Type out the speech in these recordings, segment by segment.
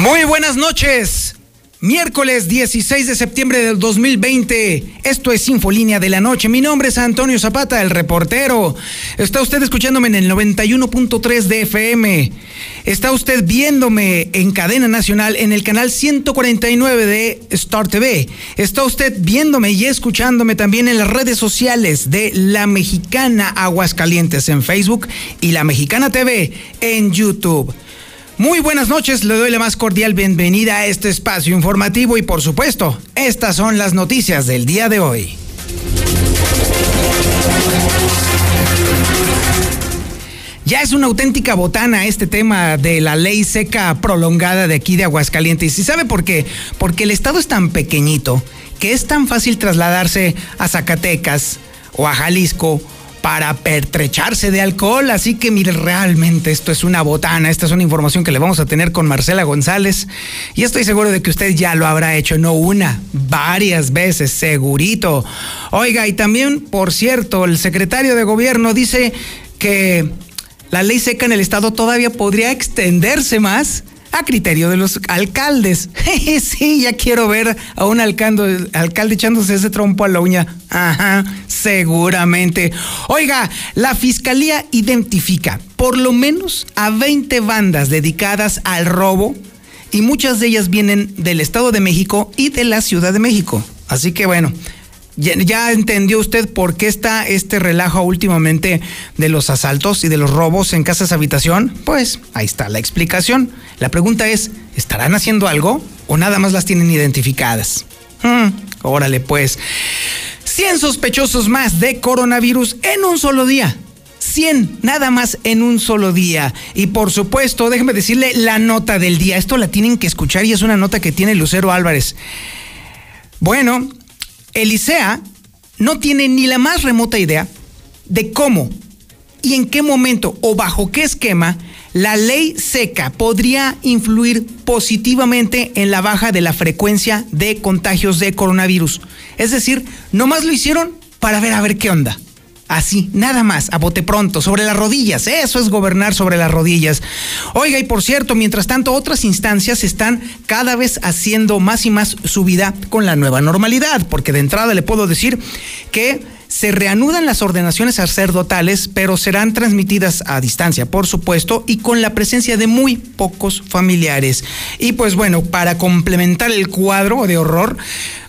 Muy buenas noches. Miércoles 16 de septiembre del 2020. Esto es Infolínea de la Noche. Mi nombre es Antonio Zapata, el reportero. Está usted escuchándome en el 91.3 de FM. Está usted viéndome en cadena nacional en el canal 149 de Star TV. Está usted viéndome y escuchándome también en las redes sociales de La Mexicana Aguascalientes en Facebook y La Mexicana TV en YouTube. Muy buenas noches, le doy la más cordial bienvenida a este espacio informativo y por supuesto, estas son las noticias del día de hoy. Ya es una auténtica botana este tema de la ley seca prolongada de aquí de Aguascalientes. ¿Y sabe por qué? Porque el estado es tan pequeñito que es tan fácil trasladarse a Zacatecas o a Jalisco para pertrecharse de alcohol. Así que mire, realmente esto es una botana. Esta es una información que le vamos a tener con Marcela González. Y estoy seguro de que usted ya lo habrá hecho, no una, varias veces, segurito. Oiga, y también, por cierto, el secretario de gobierno dice que la ley seca en el estado todavía podría extenderse más a criterio de los alcaldes. sí, ya quiero ver a un alcalde, alcalde echándose ese trompo a la uña. Ajá, seguramente. Oiga, la fiscalía identifica por lo menos a 20 bandas dedicadas al robo y muchas de ellas vienen del Estado de México y de la Ciudad de México. Así que bueno, ¿Ya, entendió usted por qué está este relajo últimamente de los asaltos y de los robos en casas habitación? Pues ahí está la explicación. La pregunta es, ¿estarán haciendo algo o nada más las tienen identificadas? Hmm, órale pues. 100 sospechosos más de coronavirus en un solo día. 100, nada más en un solo día. Y por supuesto, déjeme decirle la nota del día. Esto la tienen que escuchar y es una nota que tiene Lucero Álvarez. Bueno, Elisea no tiene ni la más remota idea de cómo y en qué momento o bajo qué esquema la ley seca podría influir positivamente en la baja de la frecuencia de contagios de coronavirus. Es decir, nomás lo hicieron para ver a ver qué onda. Así, nada más, a bote pronto, sobre las rodillas. Eso es gobernar sobre las rodillas. Oiga, y por cierto, mientras tanto, otras instancias están cada vez haciendo más y más su vida con la nueva normalidad, porque de entrada le puedo decir que se reanudan las ordenaciones sacerdotales, pero serán transmitidas a distancia, por supuesto, y con la presencia de muy pocos familiares. Y pues bueno, para complementar el cuadro de horror,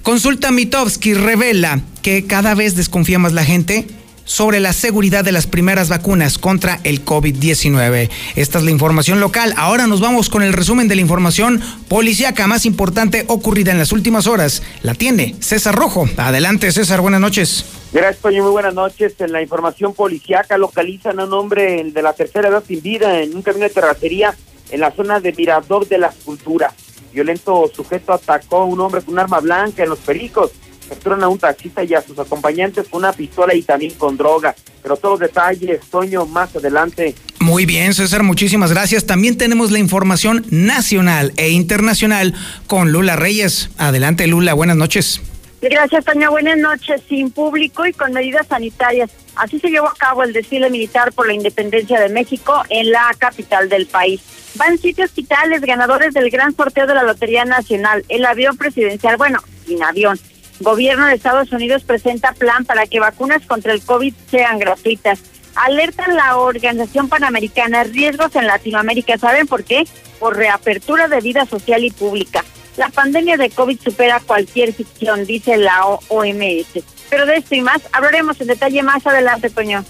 Consulta Mitowski revela que cada vez desconfía más la gente sobre la seguridad de las primeras vacunas contra el COVID-19. Esta es la información local. Ahora nos vamos con el resumen de la información policíaca más importante ocurrida en las últimas horas. La tiene César Rojo. Adelante, César. Buenas noches. Gracias, Toño. Muy buenas noches. En la información policíaca localizan a un hombre de la tercera edad sin vida en un camino de terracería en la zona de Mirador de la Escultura. Violento sujeto atacó a un hombre con un arma blanca en los pericos capturan a un taxista y a sus acompañantes con una pistola y también con droga. Pero todos los detalles, Toño, más adelante. Muy bien, César, muchísimas gracias. También tenemos la información nacional e internacional con Lula Reyes. Adelante, Lula, buenas noches. Gracias, Toño. Buenas noches. Sin público y con medidas sanitarias. Así se llevó a cabo el desfile militar por la independencia de México en la capital del país. Van siete hospitales ganadores del gran sorteo de la Lotería Nacional. El avión presidencial, bueno, sin avión, Gobierno de Estados Unidos presenta plan para que vacunas contra el COVID sean gratuitas. Alerta la Organización Panamericana riesgos en Latinoamérica. ¿Saben por qué? Por reapertura de vida social y pública. La pandemia de COVID supera cualquier ficción, dice la OMS. Pero de esto y más hablaremos en detalle más adelante, Toño.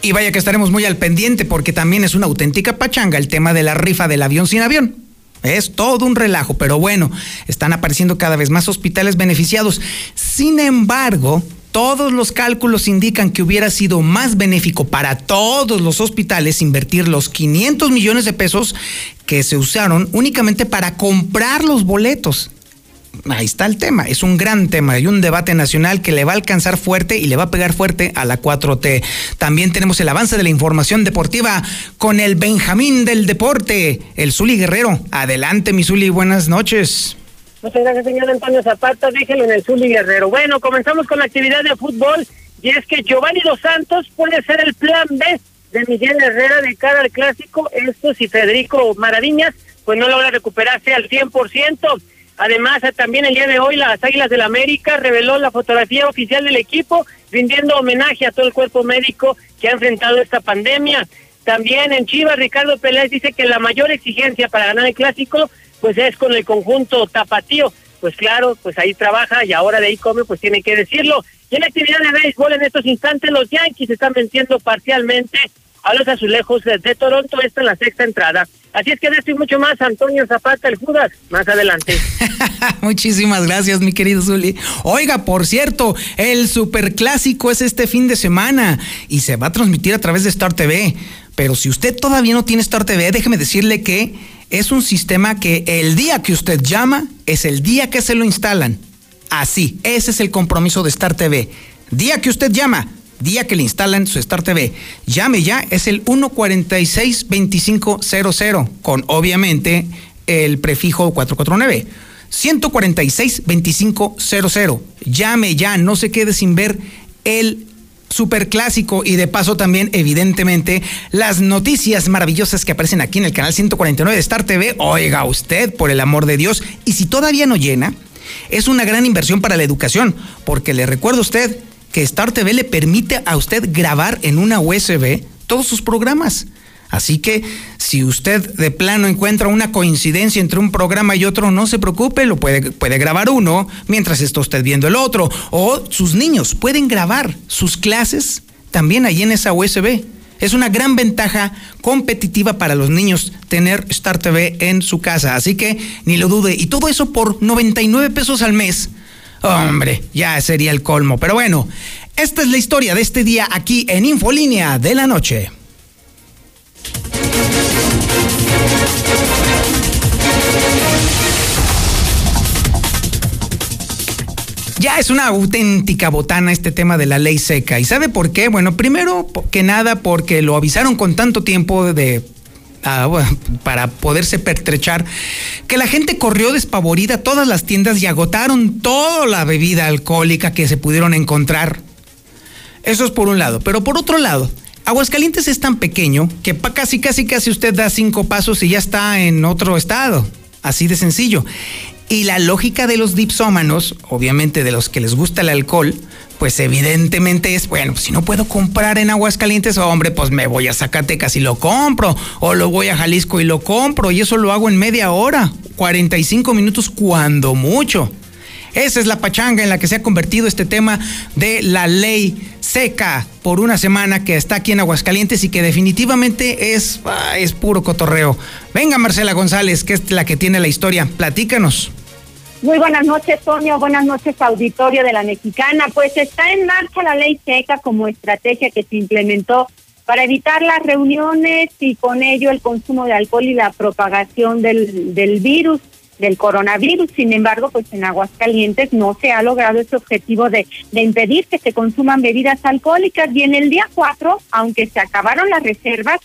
Y vaya que estaremos muy al pendiente porque también es una auténtica pachanga el tema de la rifa del avión sin avión. Es todo un relajo, pero bueno, están apareciendo cada vez más hospitales beneficiados. Sin embargo, todos los cálculos indican que hubiera sido más benéfico para todos los hospitales invertir los 500 millones de pesos que se usaron únicamente para comprar los boletos ahí está el tema. Es un gran tema y un debate nacional que le va a alcanzar fuerte y le va a pegar fuerte a la 4T. También tenemos el avance de la información deportiva con el Benjamín del Deporte, el Zuli Guerrero. Adelante, mi Zuli, buenas noches. Muchas gracias, señor Antonio Zapata. Déjenlo en el Zuli Guerrero. Bueno, comenzamos con la actividad de fútbol y es que Giovanni Dos Santos puede ser el plan B de Miguel Herrera de cara al clásico. Esto si Federico Maraviñas pues no logra recuperarse al 100%. Además, también el día de hoy las Águilas del la América reveló la fotografía oficial del equipo, rindiendo homenaje a todo el cuerpo médico que ha enfrentado esta pandemia. También en Chivas, Ricardo Pérez dice que la mayor exigencia para ganar el clásico, pues es con el conjunto tapatío. Pues claro, pues ahí trabaja y ahora de ahí come, pues tiene que decirlo. Y en la actividad de béisbol en estos instantes, los Yankees están venciendo parcialmente a los azulejos de Toronto, esta en la sexta entrada. Así es que de esto y mucho más, Antonio Zapata, el Judas, más adelante. Muchísimas gracias, mi querido Zuli. Oiga, por cierto, el superclásico es este fin de semana y se va a transmitir a través de Star TV. Pero si usted todavía no tiene Star TV, déjeme decirle que es un sistema que el día que usted llama es el día que se lo instalan. Así, ese es el compromiso de Star TV. Día que usted llama, día que le instalan su Star TV. Llame ya, es el 146-2500, con obviamente el prefijo 449. 146-2500. Llame ya, no se quede sin ver el superclásico y de paso también evidentemente las noticias maravillosas que aparecen aquí en el canal 149 de Star TV. Oiga usted, por el amor de Dios. Y si todavía no llena, es una gran inversión para la educación, porque le recuerdo a usted que Star TV le permite a usted grabar en una USB todos sus programas. Así que si usted de plano encuentra una coincidencia entre un programa y otro, no se preocupe, lo puede, puede grabar uno mientras está usted viendo el otro. O sus niños pueden grabar sus clases también ahí en esa USB. Es una gran ventaja competitiva para los niños tener Star TV en su casa. Así que ni lo dude. Y todo eso por 99 pesos al mes. Hombre, ya sería el colmo. Pero bueno, esta es la historia de este día aquí en Infolínea de la Noche. Ya es una auténtica botana este tema de la ley seca. ¿Y sabe por qué? Bueno, primero que nada porque lo avisaron con tanto tiempo de para poderse pertrechar, que la gente corrió despavorida a todas las tiendas y agotaron toda la bebida alcohólica que se pudieron encontrar. Eso es por un lado. Pero por otro lado, Aguascalientes es tan pequeño que casi, casi, casi usted da cinco pasos y ya está en otro estado. Así de sencillo. Y la lógica de los dipsómanos, obviamente de los que les gusta el alcohol, pues evidentemente es, bueno, si no puedo comprar en Aguascalientes, hombre, pues me voy a Zacatecas y lo compro, o lo voy a Jalisco y lo compro, y eso lo hago en media hora, 45 minutos cuando mucho. Esa es la pachanga en la que se ha convertido este tema de la ley seca por una semana que está aquí en Aguascalientes y que definitivamente es, ah, es puro cotorreo. Venga, Marcela González, que es la que tiene la historia. Platícanos. Muy buenas noches, Toño. Buenas noches, auditorio de la Mexicana. Pues está en marcha la ley seca como estrategia que se implementó para evitar las reuniones y con ello el consumo de alcohol y la propagación del, del virus del coronavirus. Sin embargo, pues en Aguascalientes no se ha logrado ese objetivo de, de impedir que se consuman bebidas alcohólicas. Y en el día 4, aunque se acabaron las reservas,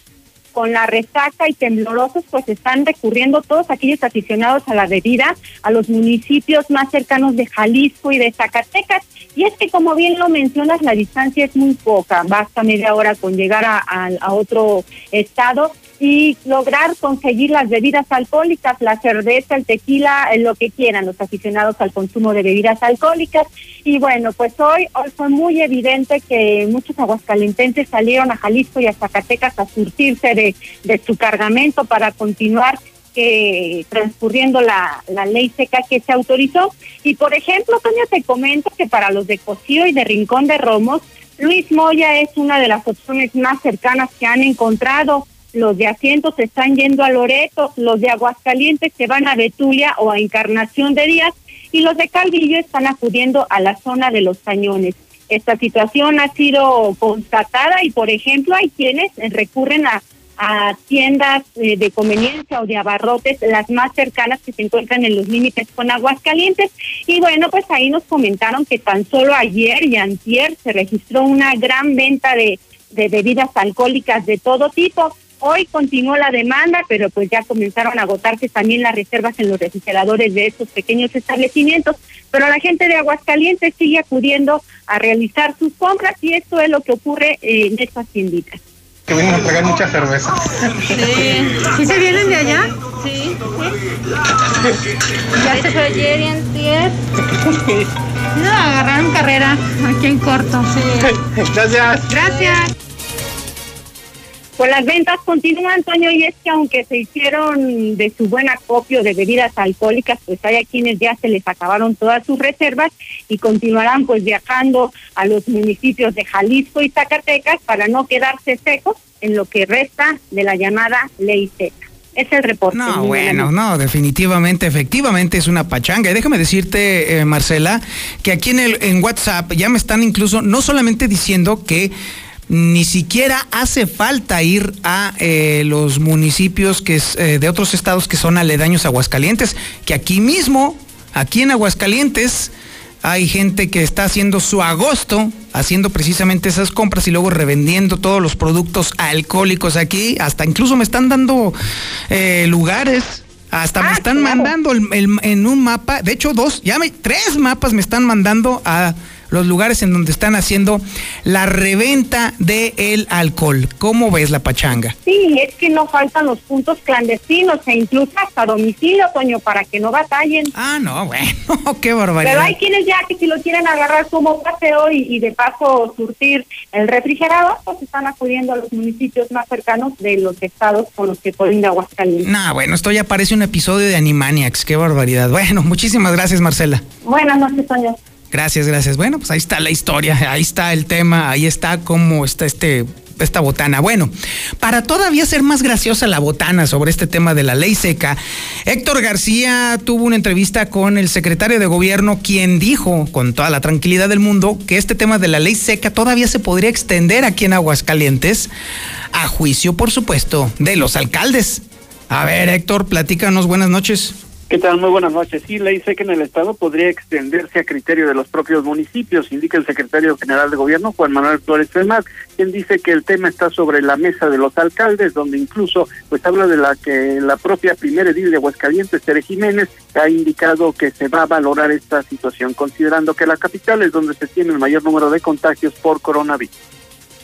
con la resaca y temblorosos, pues están recurriendo todos aquellos aficionados a la bebida a los municipios más cercanos de Jalisco y de Zacatecas. Y es que, como bien lo mencionas, la distancia es muy poca, basta media hora con llegar a, a otro estado y lograr conseguir las bebidas alcohólicas, la cerveza, el tequila, lo que quieran los aficionados al consumo de bebidas alcohólicas. Y bueno, pues hoy, hoy fue muy evidente que muchos aguascalentenses salieron a Jalisco y a Zacatecas a surtirse de, de su cargamento para continuar que transcurriendo la, la ley seca que se autorizó. Y por ejemplo, Toño, te comento que para los de Cocío y de Rincón de Romos, Luis Moya es una de las opciones más cercanas que han encontrado los de asientos se están yendo a Loreto, los de Aguascalientes se van a Betulia o a Encarnación de Díaz y los de Calvillo están acudiendo a la zona de los cañones. Esta situación ha sido constatada y, por ejemplo, hay quienes recurren a, a tiendas eh, de conveniencia o de abarrotes, las más cercanas que se encuentran en los límites con Aguascalientes. Y bueno, pues ahí nos comentaron que tan solo ayer y antier se registró una gran venta de, de bebidas alcohólicas de todo tipo. Hoy continuó la demanda, pero pues ya comenzaron a agotarse también las reservas en los refrigeradores de estos pequeños establecimientos, pero la gente de Aguascalientes sigue acudiendo a realizar sus compras y esto es lo que ocurre en estas tienditas. Que vienen a tragar mucha cerveza. Sí. ¿Sí se vienen de allá? Sí, sí. Ya se fue ayer y antier. No, agarraron carrera aquí en corto. Sí. Gracias. Gracias. Pues las ventas continúan, Antonio, y es que aunque se hicieron de su buen acopio de bebidas alcohólicas, pues hay a quienes ya se les acabaron todas sus reservas y continuarán pues viajando a los municipios de Jalisco y Zacatecas para no quedarse secos en lo que resta de la llamada ley seca. Es el reporte. No, bueno, no, definitivamente, efectivamente es una pachanga. Y déjame decirte, eh, Marcela, que aquí en, el, en WhatsApp ya me están incluso, no solamente diciendo que ni siquiera hace falta ir a eh, los municipios que es, eh, de otros estados que son aledaños a Aguascalientes, que aquí mismo, aquí en Aguascalientes, hay gente que está haciendo su agosto, haciendo precisamente esas compras y luego revendiendo todos los productos alcohólicos aquí. Hasta incluso me están dando eh, lugares. Hasta me Ah, están claro. mandando el- el- en un mapa, de hecho dos, ya me, tres mapas me están mandando a los lugares en donde están haciendo la reventa del alcohol. ¿Cómo ves la pachanga? Sí, es que no faltan los puntos clandestinos e incluso hasta domicilio, Toño, para que no batallen. Ah, no, bueno, qué barbaridad. Pero hay quienes ya que si lo quieren agarrar como paseo y, y de paso surtir el refrigerador, pues están acudiendo a los municipios más cercanos de los estados con los que colinda Aguascalientes. No, bueno, esto ya parece un episodio de Animaniacs, qué barbaridad. Bueno, muchísimas gracias, Marcela. Buenas noches, Toño. Gracias, gracias. Bueno, pues ahí está la historia, ahí está el tema, ahí está cómo está este esta botana. Bueno, para todavía ser más graciosa la botana sobre este tema de la ley seca, Héctor García tuvo una entrevista con el secretario de gobierno, quien dijo con toda la tranquilidad del mundo que este tema de la ley seca todavía se podría extender aquí en Aguascalientes, a juicio, por supuesto, de los alcaldes. A ver, Héctor, platícanos, buenas noches. ¿Qué tal? Muy buenas noches. Sí, ley seca en el Estado podría extenderse a criterio de los propios municipios, indica el secretario general de Gobierno, Juan Manuel Flores Femar, quien dice que el tema está sobre la mesa de los alcaldes, donde incluso pues habla de la que la propia primera edil de Aguascalientes, Tere Jiménez, ha indicado que se va a valorar esta situación, considerando que la capital es donde se tiene el mayor número de contagios por coronavirus.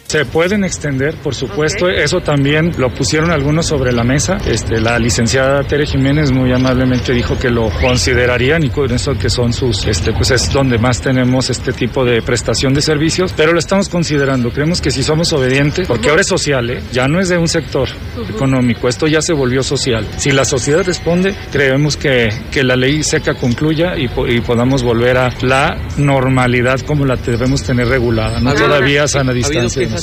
Se pueden extender, por supuesto, eso también lo pusieron algunos sobre la mesa. Este, la licenciada Tere Jiménez muy amablemente dijo que lo considerarían y con eso que son sus, este, pues es donde más tenemos este tipo de prestación de servicios, pero lo estamos considerando. Creemos que si somos obedientes, porque ahora es social, ¿eh? ya no es de un sector económico, esto ya se volvió social. Si la sociedad responde, creemos que, que la ley seca concluya y, y podamos volver a la normalidad como la debemos tener regulada, no todavía sana distancia.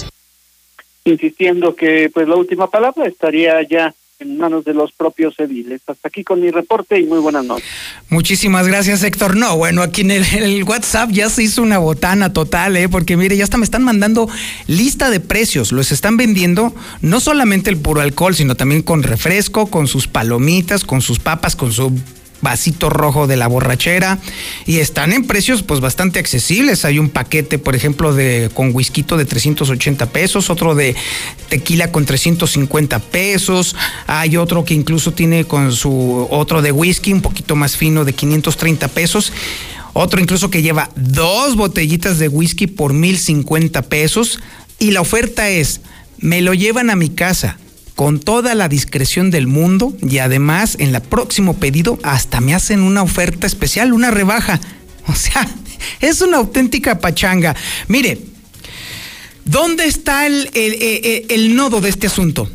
Insistiendo que pues la última palabra estaría ya en manos de los propios ediles. Hasta aquí con mi reporte y muy buenas noches. Muchísimas gracias, Héctor. No, bueno, aquí en el, el WhatsApp ya se hizo una botana total, ¿eh? Porque mire, ya hasta me están mandando lista de precios. Los están vendiendo no solamente el puro alcohol, sino también con refresco, con sus palomitas, con sus papas, con su vasito rojo de la borrachera y están en precios pues bastante accesibles. Hay un paquete, por ejemplo, de con whisky de 380 pesos, otro de tequila con 350 pesos, hay otro que incluso tiene con su otro de whisky un poquito más fino de 530 pesos. Otro incluso que lleva dos botellitas de whisky por 1050 pesos. Y la oferta es, me lo llevan a mi casa con toda la discreción del mundo y además en el próximo pedido hasta me hacen una oferta especial, una rebaja. O sea, es una auténtica pachanga. Mire, ¿dónde está el, el- el- el nodo de este asunto?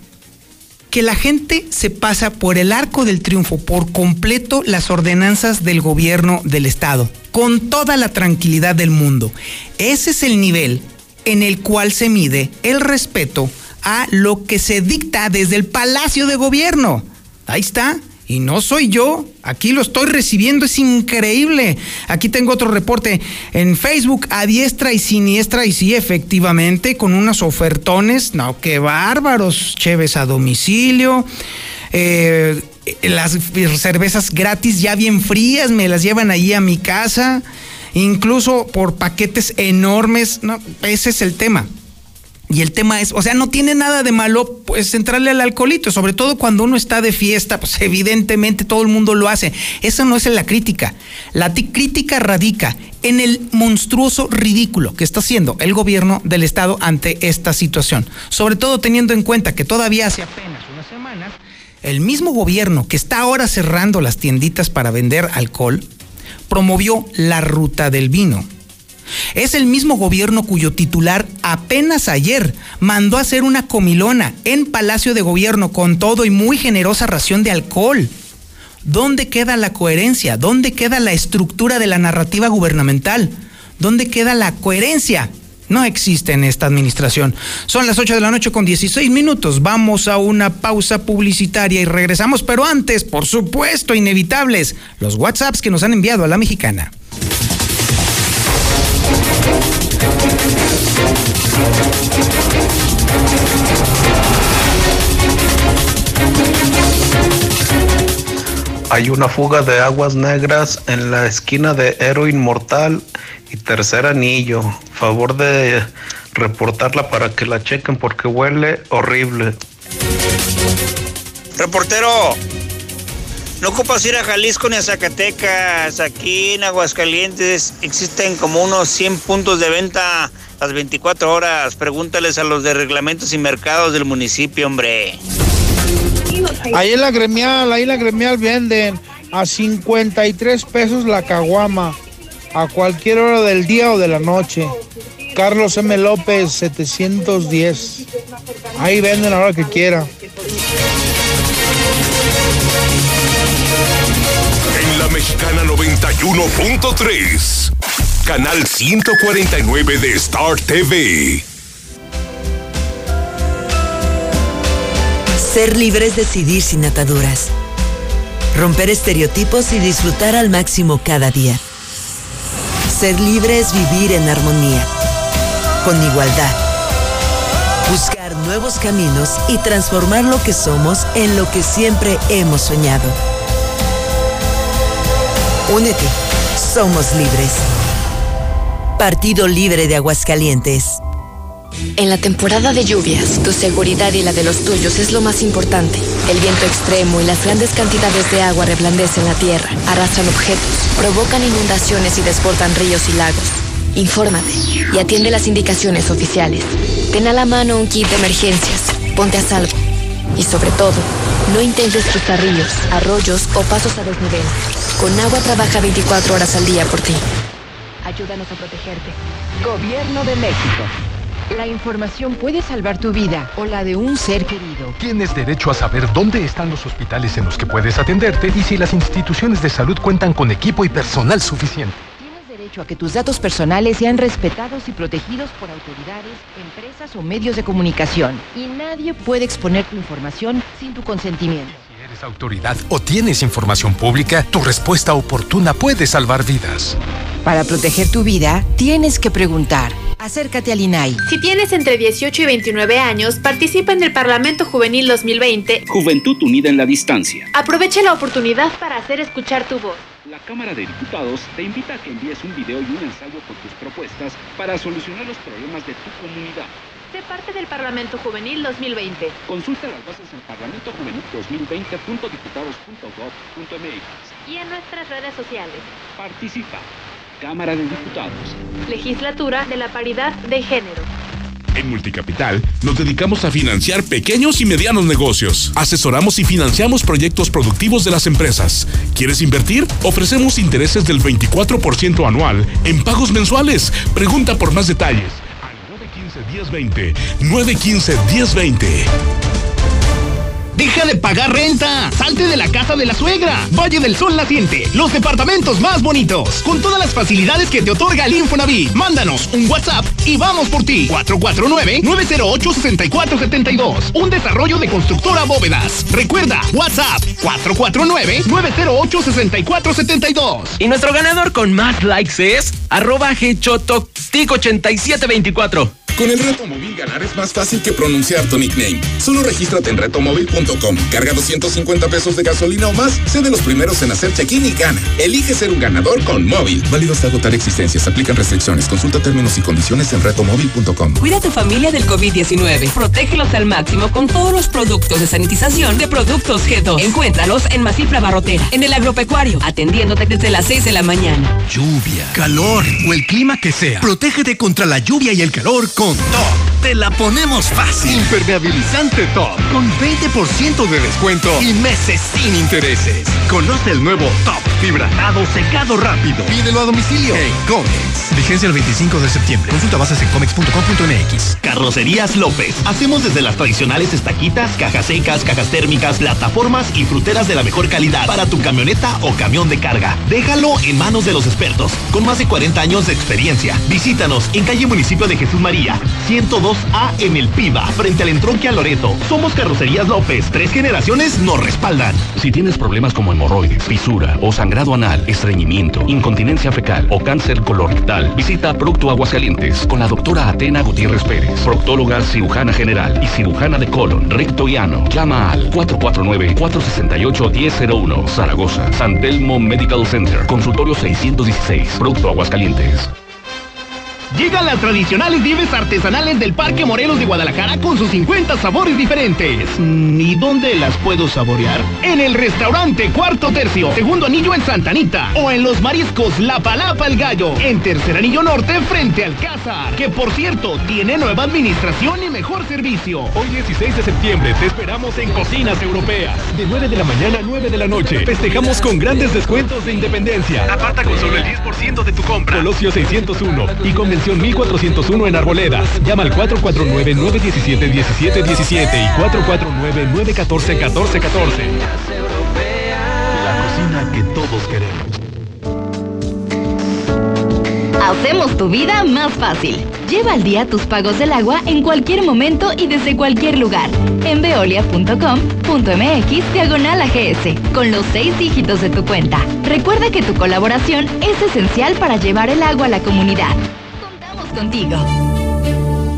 Que la gente se pasa por el arco del triunfo, por completo las ordenanzas del gobierno del Estado, con toda la tranquilidad del mundo. Ese es el nivel en el cual se mide el respeto a lo que se dicta desde el Palacio de Gobierno. Ahí está. Y no soy yo, aquí lo estoy recibiendo, es increíble. Aquí tengo otro reporte en Facebook, a diestra y siniestra, y sí, efectivamente, con unos ofertones, no, qué bárbaros, cheves a domicilio, eh, las cervezas gratis ya bien frías, me las llevan ahí a mi casa, incluso por paquetes enormes, no, ese es el tema. Y el tema es, o sea, no tiene nada de malo pues entrarle al alcoholito, sobre todo cuando uno está de fiesta, pues evidentemente todo el mundo lo hace. Eso no es la crítica. La crítica radica en el monstruoso ridículo que está haciendo el gobierno del estado ante esta situación. Sobre todo teniendo en cuenta que todavía hace apenas unas semanas el mismo gobierno que está ahora cerrando las tienditas para vender alcohol promovió la ruta del vino es el mismo gobierno cuyo titular apenas ayer mandó a hacer una comilona en Palacio de Gobierno con todo y muy generosa ración de alcohol. ¿Dónde queda la coherencia? ¿Dónde queda la estructura de la narrativa gubernamental? ¿Dónde queda la coherencia? No existe en esta administración. Son las 8 de la noche con 16 minutos. Vamos a una pausa publicitaria y regresamos, pero antes, por supuesto, inevitables, los WhatsApps que nos han enviado a la mexicana. Hay una fuga de aguas negras en la esquina de Héroe Inmortal y Tercer Anillo. Favor de reportarla para que la chequen porque huele horrible. Reportero, no ocupas ir a Jalisco ni a Zacatecas. Aquí en Aguascalientes existen como unos 100 puntos de venta las 24 horas. Pregúntales a los de reglamentos y mercados del municipio, hombre. Ahí en la gremial, ahí en la gremial venden a 53 pesos la caguama. A cualquier hora del día o de la noche. Carlos M. López, 710. Ahí venden a la hora que quiera. Mexicana 91.3. Canal 149 de Star TV. Ser libre es decidir sin ataduras. Romper estereotipos y disfrutar al máximo cada día. Ser libre es vivir en armonía, con igualdad. Buscar nuevos caminos y transformar lo que somos en lo que siempre hemos soñado. Únete. Somos libres. Partido Libre de Aguascalientes. En la temporada de lluvias, tu seguridad y la de los tuyos es lo más importante. El viento extremo y las grandes cantidades de agua reblandecen la tierra, arrastran objetos, provocan inundaciones y desbordan ríos y lagos. Infórmate y atiende las indicaciones oficiales. Ten a la mano un kit de emergencias, ponte a salvo. Y sobre todo, no intentes cruzar ríos, arroyos o pasos a desnivel. Con agua trabaja 24 horas al día por ti. Ayúdanos a protegerte. Gobierno de México. La información puede salvar tu vida o la de un ser querido. Tienes derecho a saber dónde están los hospitales en los que puedes atenderte y si las instituciones de salud cuentan con equipo y personal suficiente. Tienes derecho a que tus datos personales sean respetados y protegidos por autoridades, empresas o medios de comunicación. Y nadie puede exponer tu información sin tu consentimiento autoridad o tienes información pública, tu respuesta oportuna puede salvar vidas. Para proteger tu vida, tienes que preguntar. Acércate al INAI. Si tienes entre 18 y 29 años, participa en el Parlamento Juvenil 2020. Juventud Unida en la Distancia. Aprovecha la oportunidad para hacer escuchar tu voz. La Cámara de Diputados te invita a que envíes un video y un ensayo con tus propuestas para solucionar los problemas de tu comunidad. Sé parte del Parlamento Juvenil 2020. Consulta las bases en parlamentojuvenil2020.diputados.gov.mx y en nuestras redes sociales. Participa. Cámara de Diputados. Legislatura de la Paridad de Género. En Multicapital nos dedicamos a financiar pequeños y medianos negocios. Asesoramos y financiamos proyectos productivos de las empresas. ¿Quieres invertir? Ofrecemos intereses del 24% anual en pagos mensuales. Pregunta por más detalles 1020. 915 1020. Deja de pagar renta. Salte de la casa de la suegra. Valle del Sol Naciente. Los departamentos más bonitos. Con todas las facilidades que te otorga el Infonavit. Mándanos un WhatsApp y vamos por ti. 449-908-6472. Un desarrollo de constructora bóvedas. Recuerda, WhatsApp 449-908-6472. Y nuestro ganador con más likes es arroba 8724 Con el reto móvil ganar es más fácil que pronunciar tu nickname. Solo regístrate en retomóvil.com. Carga 250 pesos de gasolina o más, sé de los primeros en hacer check-in y gana. Elige ser un ganador con móvil. Válido hasta agotar existencias. Aplican restricciones. Consulta términos y condiciones en retomóvil.com. Cuida a tu familia del COVID-19. Protégelos al máximo con todos los productos de sanitización de Productos G2. Encuéntralos en Masifra Barrotera, en el agropecuario, atendiéndote desde las 6 de la mañana. Lluvia, calor o el clima que sea. Protégete contra la lluvia y el calor con Top. Te la ponemos fácil. Impermeabilizante Top con 20% de descuento y meses sin intereses. Conoce el nuevo Top Fibratado secado rápido. Pídelo a domicilio en Comex. Vigencia el 25 de septiembre. Consulta bases en comex.com.mx. Carrocerías López. Hacemos desde las tradicionales estaquitas, cajas secas, cajas térmicas, plataformas y fruteras de la mejor calidad para tu camioneta o camión de carga. Déjalo en manos de los expertos, con más de 40 años de experiencia. Visítanos en calle Municipio de Jesús María, 102A en El Piba, frente al entronque a Loreto. Somos Carrocerías López. Tres generaciones nos respaldan. Si tienes problemas como hemorroides, fisura o sangrado anal, estreñimiento, incontinencia fecal o cáncer colorectal, visita Procto Aguascalientes con la doctora Atena Gutiérrez Pérez, proctóloga cirujana general y cirujana de colon, recto y ano. Llama al 449-468-1001, Zaragoza, San Telmo Medical Center, consultorio 616, Procto Aguascalientes. Llegan las tradicionales vives artesanales del Parque Morelos de Guadalajara con sus 50 sabores diferentes. ¿Y dónde las puedo saborear? En el restaurante Cuarto Tercio, segundo anillo en Santanita. O en los mariscos La Palapa el Gallo, en tercer anillo norte frente al Cázar. Que por cierto, tiene nueva administración y mejor servicio. Hoy 16 de septiembre te esperamos en Cocinas Europeas. De 9 de la mañana a 9 de la noche. Festejamos con grandes descuentos de independencia. Aparta con solo el 10% de tu compra. Colosio 601 y Convención 1401 en Arboledas. Llama al 449-917-1717 y 449-914-1414. La cocina que todos queremos. Hacemos tu vida más fácil. Lleva al día tus pagos del agua en cualquier momento y desde cualquier lugar. En veolia.com.mx diagonal AGS, con los seis dígitos de tu cuenta. Recuerda que tu colaboración es esencial para llevar el agua a la comunidad.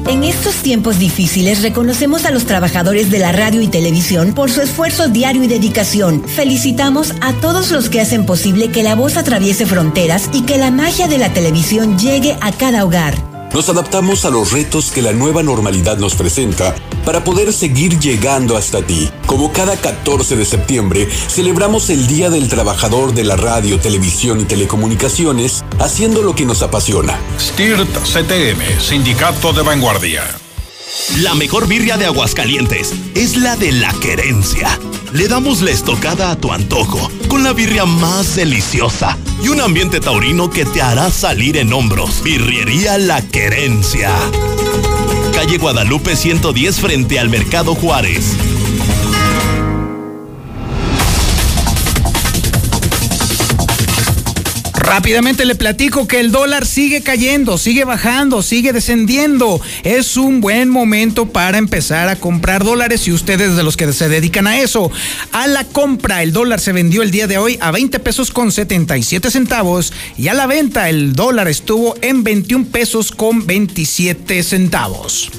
En estos tiempos difíciles reconocemos a los trabajadores de la radio y televisión por su esfuerzo diario y dedicación. Felicitamos a todos los que hacen posible que la voz atraviese fronteras y que la magia de la televisión llegue a cada hogar. Nos adaptamos a los retos que la nueva normalidad nos presenta para poder seguir llegando hasta ti. Como cada 14 de septiembre, celebramos el Día del Trabajador de la Radio, Televisión y Telecomunicaciones, haciendo lo que nos apasiona. STIRT CTM, Sindicato de Vanguardia. La mejor birria de Aguascalientes es la de la querencia. Le damos la estocada a tu antojo, con la birria más deliciosa y un ambiente taurino que te hará salir en hombros. Birriería La Querencia. Calle Guadalupe 110 frente al Mercado Juárez. Rápidamente le platico que el dólar sigue cayendo, sigue bajando, sigue descendiendo. Es un buen momento para empezar a comprar dólares y ustedes de los que se dedican a eso. A la compra, el dólar se vendió el día de hoy a 20 pesos con 77 centavos y a la venta el dólar estuvo en 21 pesos con 27 centavos.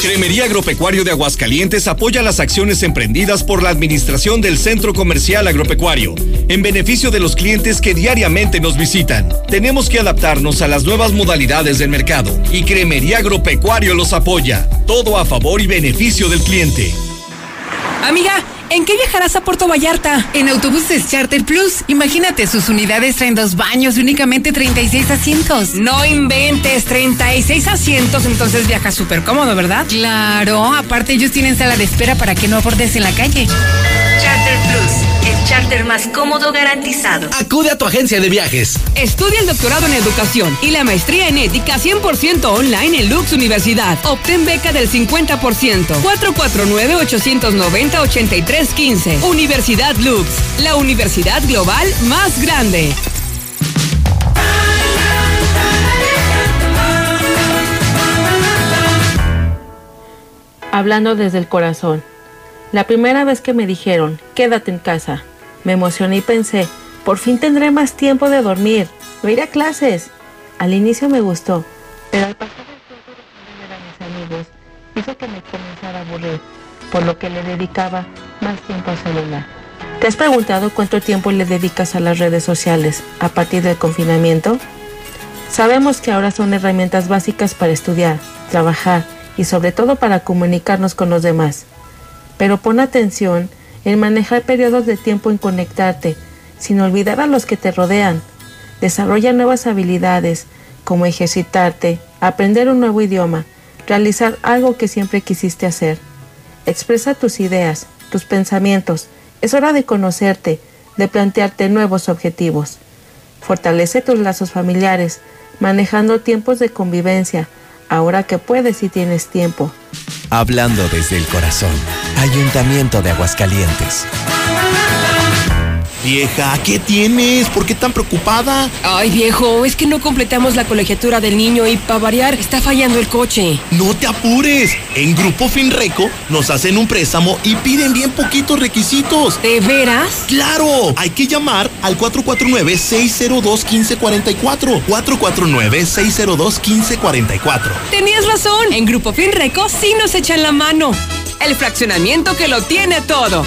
Cremería Agropecuario de Aguascalientes apoya las acciones emprendidas por la Administración del Centro Comercial Agropecuario en beneficio de los clientes que diariamente nos visitan. Tenemos que adaptarnos a las nuevas modalidades del mercado y Cremería Agropecuario los apoya. Todo a favor y beneficio del cliente. Amiga, ¿en qué viajarás a Puerto Vallarta? En autobuses Charter Plus. Imagínate, sus unidades traen dos baños y únicamente 36 asientos. No inventes, 36 asientos, entonces viajas súper cómodo, ¿verdad? Claro, aparte ellos tienen sala de espera para que no abordes en la calle. Charter charter más cómodo garantizado. Acude a tu agencia de viajes. Estudia el doctorado en educación y la maestría en ética 100% online en Lux Universidad. Obtén beca del 50%. 449-890-8315. Universidad Lux, la universidad global más grande. Hablando desde el corazón. La primera vez que me dijeron, quédate en casa, me emocioné y pensé, por fin tendré más tiempo de dormir, o ir a clases. Al inicio me gustó, pero al pasar el tiempo de ver a mis amigos hizo que me comenzara a aburrir. por lo que le dedicaba más tiempo al celular. ¿Te has preguntado cuánto tiempo le dedicas a las redes sociales a partir del confinamiento? Sabemos que ahora son herramientas básicas para estudiar, trabajar y sobre todo para comunicarnos con los demás. Pero pon atención en manejar periodos de tiempo en conectarte, sin olvidar a los que te rodean. Desarrolla nuevas habilidades, como ejercitarte, aprender un nuevo idioma, realizar algo que siempre quisiste hacer. Expresa tus ideas, tus pensamientos. Es hora de conocerte, de plantearte nuevos objetivos. Fortalece tus lazos familiares, manejando tiempos de convivencia, ahora que puedes y tienes tiempo. Hablando desde el corazón. Ayuntamiento de Aguascalientes. Vieja, ¿qué tienes? ¿Por qué tan preocupada? Ay, viejo, es que no completamos la colegiatura del niño y para variar está fallando el coche. No te apures. En Grupo Finreco nos hacen un préstamo y piden bien poquitos requisitos. ¿De veras? ¡Claro! Hay que llamar al 449-602-1544. 449-602-1544. Tenías razón. En Grupo Finreco sí nos echan la mano. El fraccionamiento que lo tiene todo.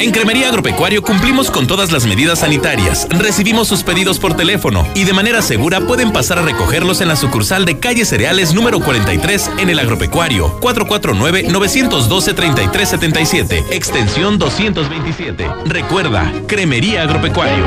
En Cremería Agropecuario cumplimos con todas las medidas sanitarias. Recibimos sus pedidos por teléfono y de manera segura pueden pasar a recogerlos en la sucursal de calle Cereales número 43 en el Agropecuario 449-912-3377, extensión 227. Recuerda, Cremería Agropecuario.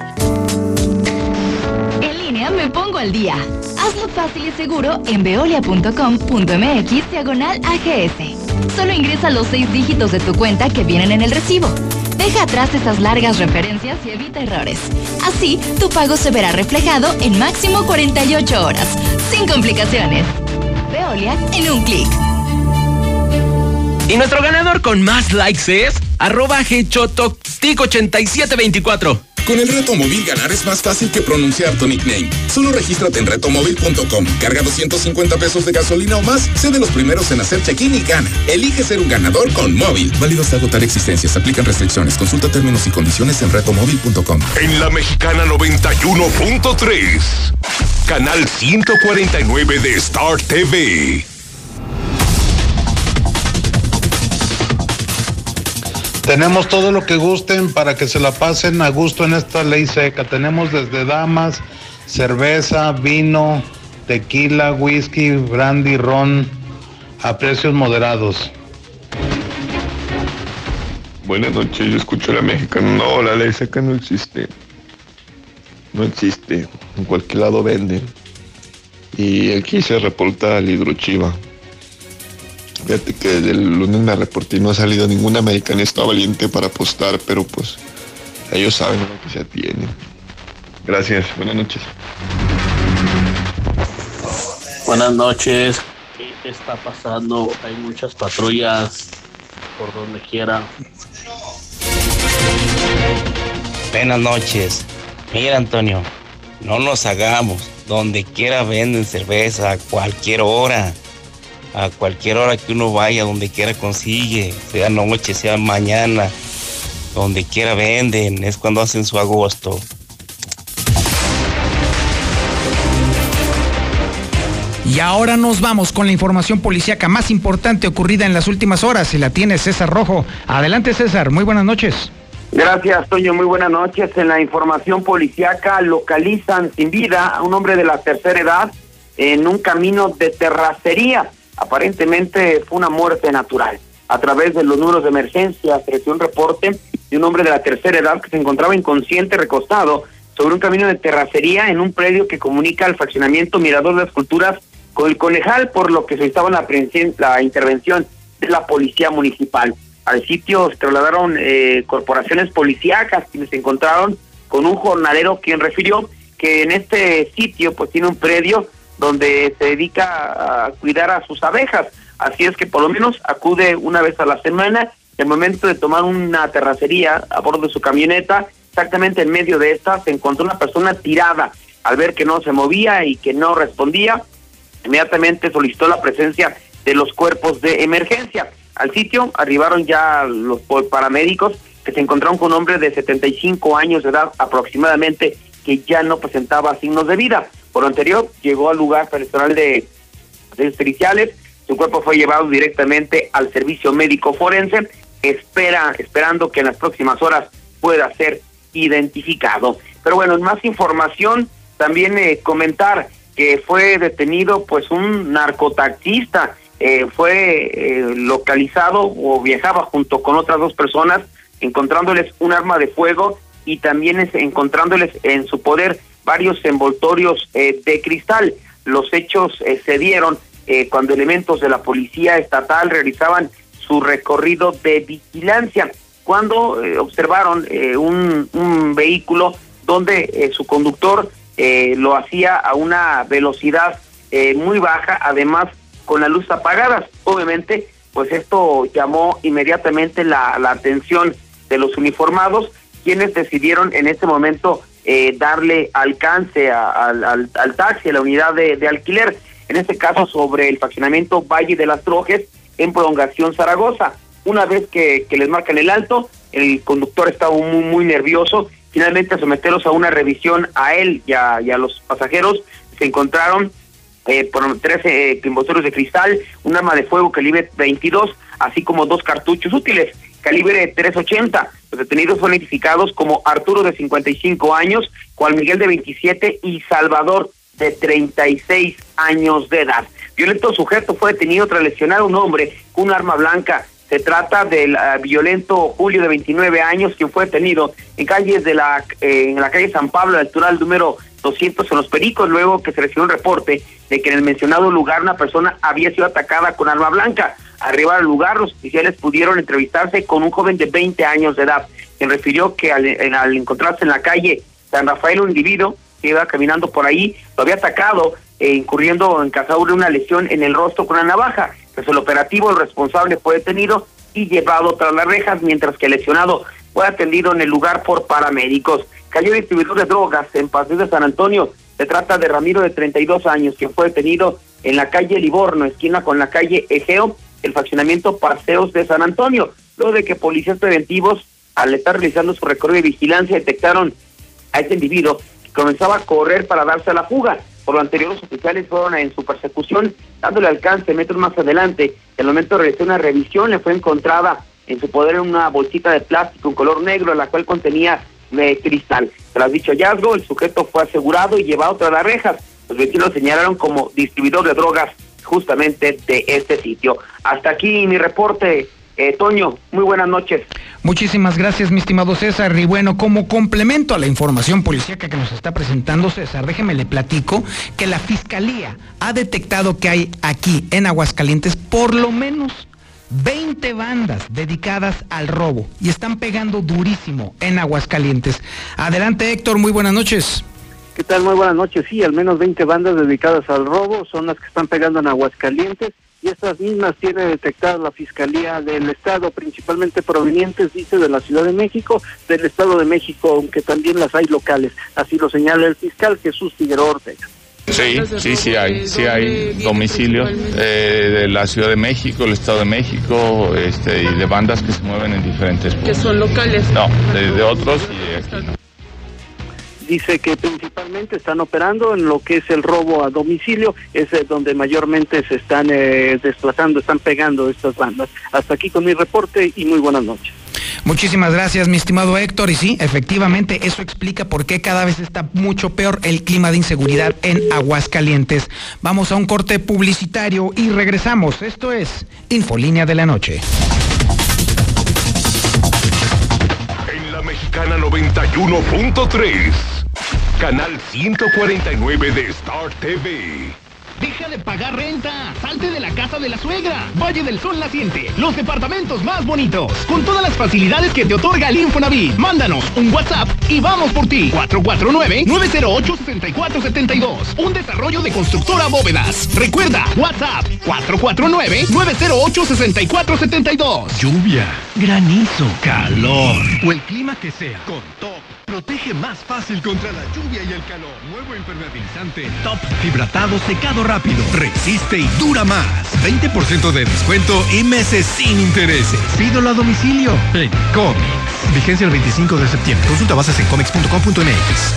Me pongo al día. Hazlo fácil y seguro en veolia.com.mx diagonal AGS. Solo ingresa los seis dígitos de tu cuenta que vienen en el recibo. Deja atrás esas largas referencias y evita errores. Así, tu pago se verá reflejado en máximo 48 horas, sin complicaciones. Veolia en un clic. Y nuestro ganador con más likes es arroba Hechototic8724. Con el reto móvil ganar es más fácil que pronunciar tu nickname. Solo regístrate en retomóvil.com, carga 250 pesos de gasolina o más, sé de los primeros en hacer check-in y gana. Elige ser un ganador con móvil. Válido hasta agotar existencias. Aplican restricciones. Consulta términos y condiciones en retomóvil.com. En la mexicana 91.3, canal 149 de Star TV. Tenemos todo lo que gusten para que se la pasen a gusto en esta ley seca. Tenemos desde damas, cerveza, vino, tequila, whisky, brandy, ron, a precios moderados. Buenas noches, yo escucho la mexicana. No, la ley seca no existe. No existe. En cualquier lado venden. Y aquí se reporta al hidrochiva. Fíjate que desde el lunes me reporté y no ha salido ningún americanista valiente para apostar, pero pues ellos saben lo que se atiene. Gracias, buenas noches. Buenas noches. ¿Qué está pasando? Hay muchas patrullas por donde quiera. Buenas noches. Mira, Antonio, no nos hagamos. Donde quiera venden cerveza a cualquier hora. A cualquier hora que uno vaya, donde quiera consigue. Sea noche, sea mañana. Donde quiera venden. Es cuando hacen su agosto. Y ahora nos vamos con la información policíaca más importante ocurrida en las últimas horas. Se la tiene César Rojo. Adelante, César. Muy buenas noches. Gracias, Toño. Muy buenas noches. En la información policiaca localizan sin vida a un hombre de la tercera edad en un camino de terracería. Aparentemente fue una muerte natural. A través de los números de emergencia se recibió un reporte de un hombre de la tercera edad que se encontraba inconsciente recostado sobre un camino de terracería en un predio que comunica al fraccionamiento Mirador de las Culturas con el Conejal, por lo que se estaba la, la intervención de la policía municipal. Al sitio se trasladaron eh, corporaciones policíacas quienes se encontraron con un jornalero quien refirió que en este sitio pues tiene un predio donde se dedica a cuidar a sus abejas. Así es que por lo menos acude una vez a la semana. En el momento de tomar una terracería a bordo de su camioneta, exactamente en medio de esta se encontró una persona tirada. Al ver que no se movía y que no respondía, inmediatamente solicitó la presencia de los cuerpos de emergencia. Al sitio arribaron ya los paramédicos que se encontraron con un hombre de 75 años de edad aproximadamente que ya no presentaba signos de vida. Por lo anterior, llegó al lugar personal de, de periciales, su cuerpo fue llevado directamente al servicio médico forense, espera, esperando que en las próximas horas pueda ser identificado. Pero bueno, en más información, también eh, comentar que fue detenido pues un narcotaxista, eh, fue eh, localizado o viajaba junto con otras dos personas, encontrándoles un arma de fuego y también es, encontrándoles en su poder varios envoltorios de cristal. Los hechos se dieron cuando elementos de la policía estatal realizaban su recorrido de vigilancia cuando eh, observaron eh, un, un, vehículo donde eh, su conductor lo hacía a una velocidad muy baja, además con la luz apagadas. Obviamente, pues esto llamó inmediatamente la atención de los uniformados, quienes decidieron en ese momento darle alcance al, al, taxi, a la unidad de, alquiler, en este caso sobre el fraccionamiento Valle de las Trojes en prolongación Zaragoza. Una vez que, les marcan el alto, el conductor estaba muy, muy nervioso. Finalmente, a someterlos a una revisión a él y a, los pasajeros, se encontraron eh, por 13 eh, de cristal, un arma de fuego calibre 22, así como dos cartuchos útiles calibre 380. Los detenidos fueron identificados como Arturo de 55 años, Juan Miguel de 27 y Salvador de 36 años de edad. Violento sujeto fue detenido tras lesionar a un hombre con un arma blanca se trata del ah, violento Julio de 29 años, quien fue detenido en calles de la, eh, en la calle San Pablo, natural número 200 en Los Pericos, luego que se recibió un reporte de que en el mencionado lugar una persona había sido atacada con arma blanca. Arribar al lugar, los oficiales pudieron entrevistarse con un joven de 20 años de edad, quien refirió que al, encontrarse en la calle San Rafael, un individuo que iba caminando por ahí, lo había atacado, eh, incurriendo en cazadura una lesión en el rostro con una navaja. Pues el operativo, el responsable fue detenido y llevado tras las rejas, mientras que el lesionado fue atendido en el lugar por paramédicos. Cayó distribuidor de drogas en Paseo de San Antonio. Se trata de Ramiro de 32 años, quien fue detenido en la calle Livorno, esquina con la calle Egeo, el faccionamiento Paseos de San Antonio. Luego de que policías preventivos, al estar realizando su recorrido de vigilancia, detectaron a este individuo que comenzaba a correr para darse a la fuga. Por lo anterior, los oficiales fueron en su persecución, dándole alcance metros más adelante. En el momento realizó una revisión, le fue encontrada en su poder una bolsita de plástico en color negro, la cual contenía de cristal. Tras dicho hallazgo, el sujeto fue asegurado y llevado tras las rejas. Los vecinos señalaron como distribuidor de drogas justamente de este sitio. Hasta aquí mi reporte. Eh, Toño, muy buenas noches. Muchísimas gracias, mi estimado César. Y bueno, como complemento a la información policíaca que nos está presentando César, déjeme le platico que la Fiscalía ha detectado que hay aquí en Aguascalientes por lo menos 20 bandas dedicadas al robo y están pegando durísimo en Aguascalientes. Adelante Héctor, muy buenas noches. ¿Qué tal? Muy buenas noches. Sí, al menos 20 bandas dedicadas al robo son las que están pegando en Aguascalientes y estas mismas tiene detectada la Fiscalía del Estado, principalmente provenientes, dice, de la Ciudad de México, del Estado de México, aunque también las hay locales. Así lo señala el fiscal Jesús Figueroa Ortega. Sí, sí, sí hay, sí hay domicilios eh, de la Ciudad de México, el Estado de México, este, y de bandas que se mueven en diferentes puntos. ¿Que son locales? No, de, otros y aquí no dice que principalmente están operando en lo que es el robo a domicilio, es donde mayormente se están eh, desplazando, están pegando estas bandas. Hasta aquí con mi reporte y muy buenas noches. Muchísimas gracias, mi estimado Héctor. Y sí, efectivamente, eso explica por qué cada vez está mucho peor el clima de inseguridad en Aguascalientes. Vamos a un corte publicitario y regresamos. Esto es Infolínea de la Noche. En la Mexicana 91.3, canal 149 de Star TV. Deja de pagar renta. Salte de la casa de la suegra. Valle del Sol Naciente. Los departamentos más bonitos. Con todas las facilidades que te otorga el Infonavit. Mándanos un WhatsApp y vamos por ti. 449-908-6472. Un desarrollo de constructora bóvedas. Recuerda, WhatsApp 449-908-6472. Lluvia, granizo, calor o el clima que sea. Con Top protege más fácil contra la lluvia y el calor. Nuevo impermeabilizante Top Fibratado secado rápido. Resiste y dura más. 20% de descuento y meses sin intereses. Pídolo a domicilio en Comics. Vigencia el 25 de septiembre. Consulta bases en comics.com.mx.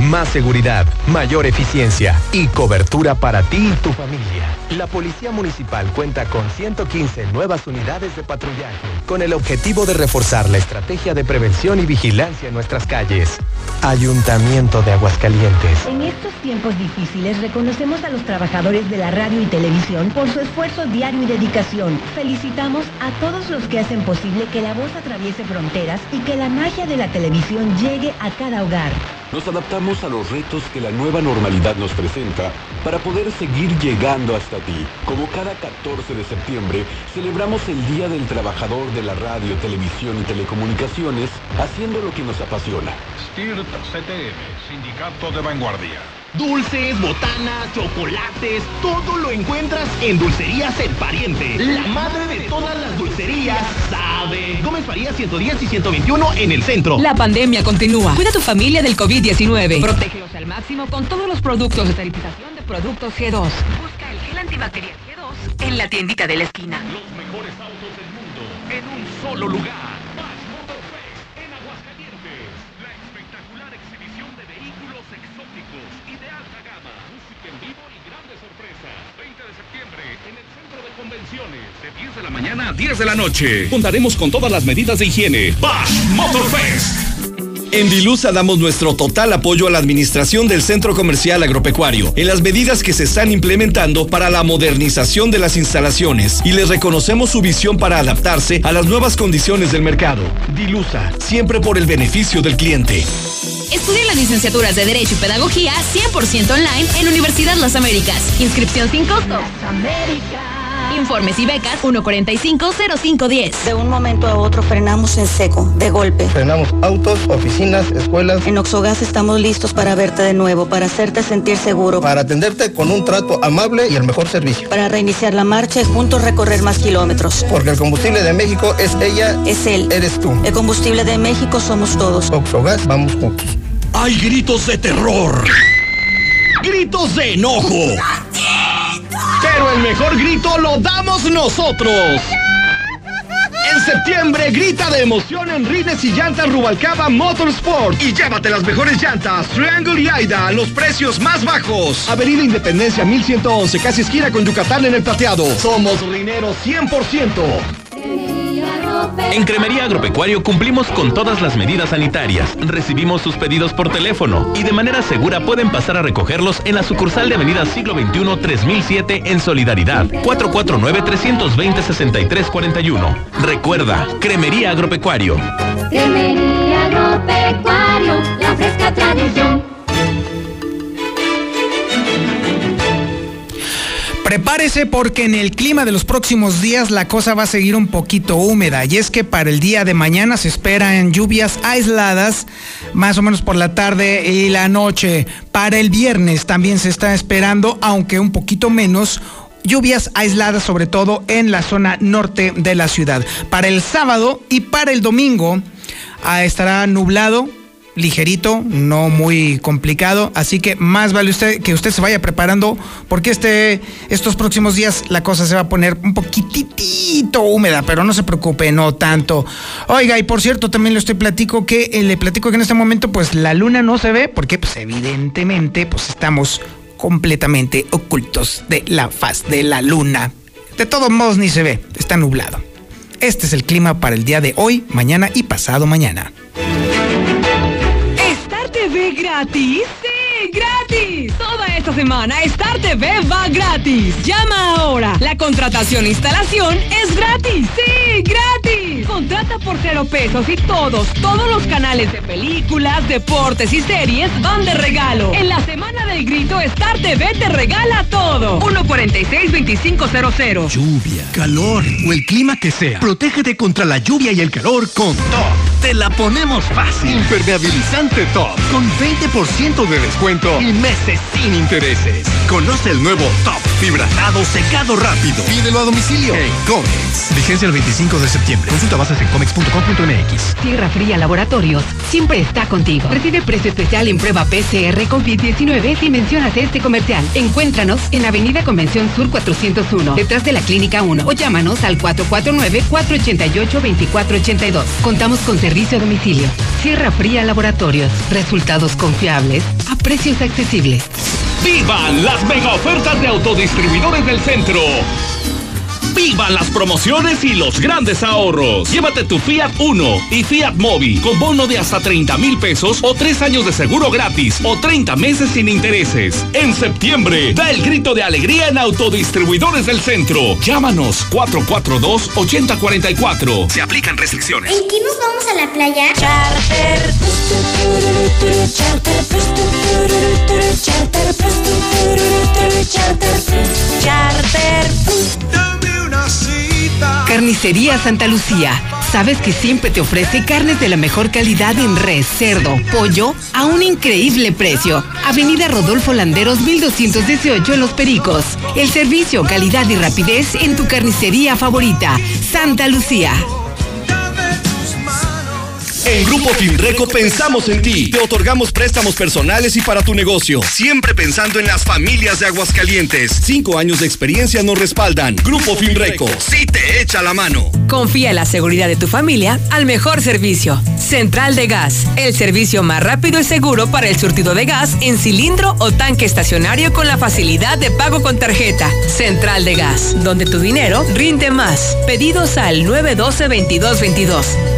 Más seguridad, mayor eficiencia y cobertura para ti y tu familia. La Policía Municipal cuenta con 115 nuevas unidades de patrullaje con el objetivo de reforzar la estrategia de prevención y vigilancia en nuestras calles. Ayuntamiento de Aguascalientes. En estos tiempos difíciles reconocemos a los trabajadores de la radio y televisión por su esfuerzo diario y dedicación. Felicitamos a todos los que hacen posible que la voz atraviese fronteras y que la magia de la televisión llegue a cada hogar. Nos adaptamos a los retos que la nueva normalidad nos presenta para poder seguir llegando hasta ti. Como cada 14 de septiembre, celebramos el Día del Trabajador de la Radio, Televisión y Telecomunicaciones, haciendo lo que nos apasiona. STIRT CTM, Sindicato de Vanguardia. Dulces, botanas, chocolates, todo lo encuentras en Dulcerías El Pariente. La madre de todas las dulcerías sabe. Gómez Faría 110 y 121 en el centro. La pandemia continúa. Cuida a tu familia del COVID-19. Protégelos al máximo con todos los productos de esterilización de productos G2. Busca el gel antibacterial G2 en la tiendita de la esquina. Los mejores autos del mundo en un solo lugar. Bash Motorfest en Aguascalientes. La espectacular exhibición de vehículos exóticos y de alta gama. Música en vivo y grandes sorpresas. 20 de septiembre en el De Convenciones. De 10 de la mañana a 10 de la noche. Contaremos con todas las medidas de higiene. Bash Motorfest. En Dilusa damos nuestro total apoyo a la administración del centro comercial agropecuario en las medidas que se están implementando para la modernización de las instalaciones y les reconocemos su visión para adaptarse a las nuevas condiciones del mercado. Dilusa, siempre por el beneficio del cliente. Estudia las licenciaturas de Derecho y Pedagogía 100% online en Universidad Las Américas. Inscripción sin costo. Informes y becas 145-0510. De un momento a otro frenamos en seco, de golpe. Frenamos autos, oficinas, escuelas. En Oxogas estamos listos para verte de nuevo, para hacerte sentir seguro. Para atenderte con un trato amable y el mejor servicio. Para reiniciar la marcha y juntos recorrer más kilómetros. Porque el combustible de México es ella. Es él. Eres tú. El combustible de México somos todos. Oxogas, vamos juntos. Hay gritos de terror. Gritos de enojo. Pero el mejor grito lo damos nosotros. En septiembre grita de emoción en Rines y Llantas Rubalcaba Motorsport y llévate las mejores llantas Triangle y Aida a los precios más bajos. Avenida Independencia 1111, casi esquina con Yucatán en el plateado. Somos rineros 100%. En Cremería Agropecuario cumplimos con todas las medidas sanitarias. Recibimos sus pedidos por teléfono y de manera segura pueden pasar a recogerlos en la sucursal de Avenida Siglo XXI 3007 en Solidaridad 449-320-6341. Recuerda, Cremería Agropecuario. Cremería Agropecuario, la fresca tradición. Prepárese porque en el clima de los próximos días la cosa va a seguir un poquito húmeda y es que para el día de mañana se esperan lluvias aisladas más o menos por la tarde y la noche. Para el viernes también se está esperando, aunque un poquito menos, lluvias aisladas sobre todo en la zona norte de la ciudad. Para el sábado y para el domingo ah, estará nublado ligerito, no muy complicado, así que más vale usted que usted se vaya preparando porque este estos próximos días la cosa se va a poner un poquitito húmeda, pero no se preocupe, no tanto. Oiga, y por cierto, también le estoy platico que eh, le platico que en este momento pues la luna no se ve porque pues evidentemente pues estamos completamente ocultos de la faz de la luna De todos modos ni se ve, está nublado. Este es el clima para el día de hoy, mañana y pasado mañana. ¿Star TV gratis? ¡Sí, gratis! Toda esta semana Star TV va gratis. Llama ahora. La contratación e instalación es gratis. ¡Sí, gratis! Contrata por cero pesos y todos, todos los canales de películas, deportes y series van de regalo. En la semana del grito, Star TV te regala todo. 146-2500. Lluvia, calor o el clima que sea. Protégete contra la lluvia y el calor con Top. Te la ponemos fácil. Impermeabilizante Top. Con 20% de descuento y meses sin intereses. Conoce el nuevo Top. Fibratado secado rápido. Pídelo a domicilio en Comex. Vigencia el 25 de septiembre. Consulta bases en comex.com.mx. Tierra Fría Laboratorios siempre está contigo. Recibe precio especial en prueba PCR COVID-19 si mencionas este comercial. Encuéntranos en Avenida Convención Sur 401, detrás de la Clínica 1 o llámanos al 449-488-2482. Contamos con servicio a domicilio. Sierra Fría Laboratorios. Resultados confiables a precios accesibles. ¡Vivan las mega ofertas de autodistribuidores del centro! ¡Vivan las promociones y los grandes ahorros! Llévate tu Fiat Uno y Fiat Mobi con bono de hasta 30 mil pesos o 3 años de seguro gratis o 30 meses sin intereses. En septiembre, da el grito de alegría en Autodistribuidores del Centro. Llámanos 442-8044. Se aplican restricciones. ¿En qué nos vamos a la playa? Charter. Charter. Carnicería Santa Lucía. Sabes que siempre te ofrece carnes de la mejor calidad en res, cerdo, pollo a un increíble precio. Avenida Rodolfo Landeros 1218 en Los Pericos. El servicio, calidad y rapidez en tu carnicería favorita. Santa Lucía. En Grupo Finreco pensamos en ti. Te otorgamos préstamos personales y para tu negocio. Siempre pensando en las familias de Aguascalientes. Cinco años de experiencia nos respaldan. Grupo Finreco. Sí te echa la mano. Confía en la seguridad de tu familia al mejor servicio. Central de Gas, el servicio más rápido y seguro para el surtido de gas en cilindro o tanque estacionario con la facilidad de pago con tarjeta. Central de Gas, donde tu dinero rinde más. Pedidos al 912-2222.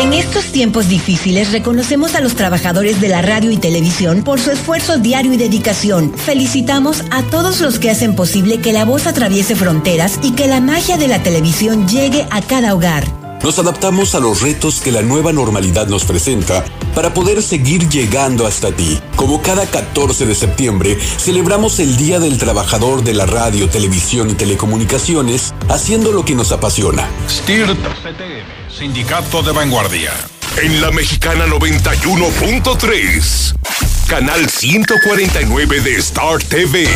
En estos tiempos difíciles reconocemos a los trabajadores de la radio y televisión por su esfuerzo diario y dedicación. Felicitamos a todos los que hacen posible que la voz atraviese fronteras y que la magia de la televisión llegue a cada hogar. Nos adaptamos a los retos que la nueva normalidad nos presenta para poder seguir llegando hasta ti. Como cada 14 de septiembre, celebramos el Día del Trabajador de la Radio, Televisión y Telecomunicaciones, haciendo lo que nos apasiona. STIRT Sindicato de Vanguardia. En la Mexicana 91.3, canal 149 de Star TV.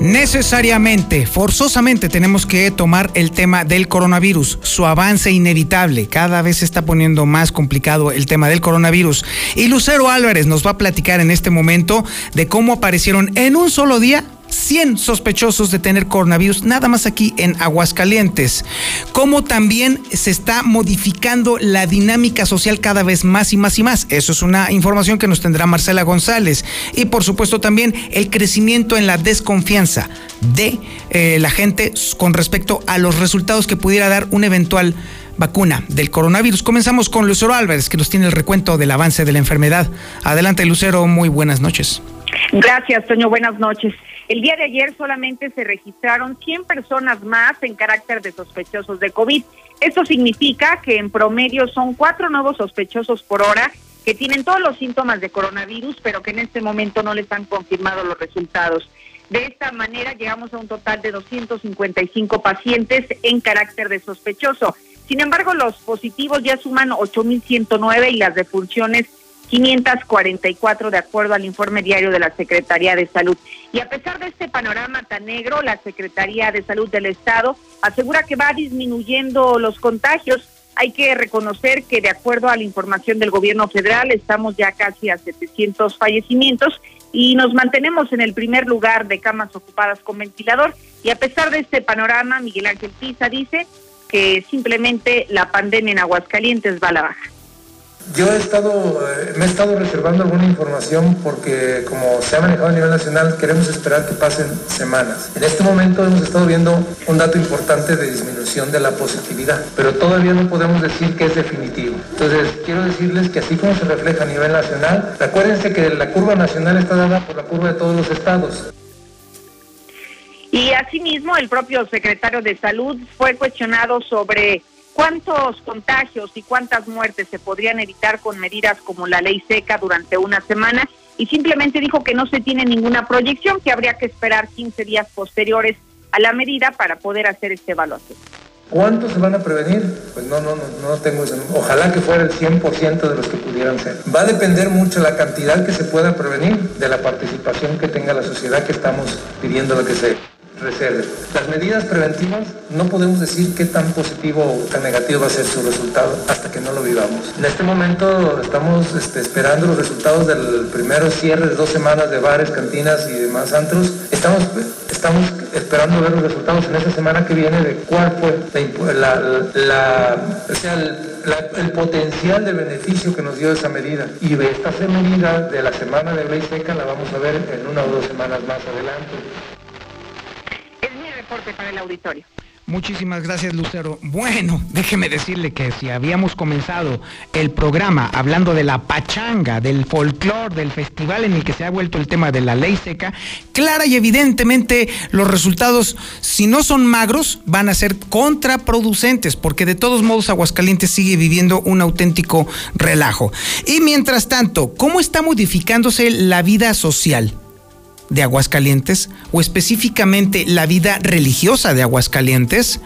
Necesariamente, forzosamente tenemos que tomar el tema del coronavirus, su avance inevitable. Cada vez se está poniendo más complicado el tema del coronavirus. Y Lucero Álvarez nos va a platicar en este momento de cómo aparecieron en un solo día 100 sospechosos de tener coronavirus, nada más aquí en Aguascalientes. Cómo también se está modificando la dinámica social cada vez más y más y más. Eso es una información que nos tendrá Marcela González. Y por supuesto también el crecimiento en la desconfianza de eh, la gente con respecto a los resultados que pudiera dar un eventual vacuna del coronavirus. Comenzamos con Lucero Álvarez, que nos tiene el recuento del avance de la enfermedad. Adelante, Lucero, muy buenas noches. Gracias, Toño. Buenas noches. El día de ayer solamente se registraron 100 personas más en carácter de sospechosos de COVID. Esto significa que en promedio son cuatro nuevos sospechosos por hora que tienen todos los síntomas de coronavirus, pero que en este momento no les han confirmado los resultados. De esta manera llegamos a un total de 255 pacientes en carácter de sospechoso. Sin embargo, los positivos ya suman 8.109 y las defunciones 544 de acuerdo al informe diario de la Secretaría de Salud. Y a pesar de este panorama tan negro, la Secretaría de Salud del Estado asegura que va disminuyendo los contagios. Hay que reconocer que de acuerdo a la información del gobierno federal estamos ya casi a 700 fallecimientos y nos mantenemos en el primer lugar de camas ocupadas con ventilador. Y a pesar de este panorama, Miguel Ángel Pisa dice que simplemente la pandemia en Aguascalientes va a la baja. Yo he estado, eh, me he estado reservando alguna información porque como se ha manejado a nivel nacional, queremos esperar que pasen semanas. En este momento hemos estado viendo un dato importante de disminución de la positividad, pero todavía no podemos decir que es definitivo. Entonces, quiero decirles que así como se refleja a nivel nacional, acuérdense que la curva nacional está dada por la curva de todos los estados. Y asimismo, el propio secretario de Salud fue cuestionado sobre cuántos contagios y cuántas muertes se podrían evitar con medidas como la ley seca durante una semana y simplemente dijo que no se tiene ninguna proyección, que habría que esperar 15 días posteriores a la medida para poder hacer este evaluación. ¿Cuántos se van a prevenir? Pues no, no, no, no tengo eso. Ojalá que fuera el 100% de los que pudieran ser. Va a depender mucho la cantidad que se pueda prevenir de la participación que tenga la sociedad que estamos pidiendo lo que sea reserve. Las medidas preventivas no podemos decir qué tan positivo o tan negativo va a ser su resultado hasta que no lo vivamos. En este momento estamos este, esperando los resultados del primero cierre de dos semanas de bares, cantinas y demás antros. Estamos, estamos esperando ver los resultados en esta semana que viene de cuál fue el, potencial de beneficio que nos dio esa medida. Y de esta medida de la semana de ley seca la vamos a ver en una o dos semanas más adelante el auditorio. Muchísimas gracias, Lucero. Bueno, déjeme decirle que si habíamos comenzado el programa hablando de la pachanga, del folclore, del festival en el que se ha vuelto el tema de la ley seca, clara y evidentemente los resultados, si no son magros, van a ser contraproducentes, porque de todos modos Aguascalientes sigue viviendo un auténtico relajo. Y mientras tanto, ¿cómo está modificándose la vida social? De Aguascalientes o específicamente la vida religiosa de Aguascalientes,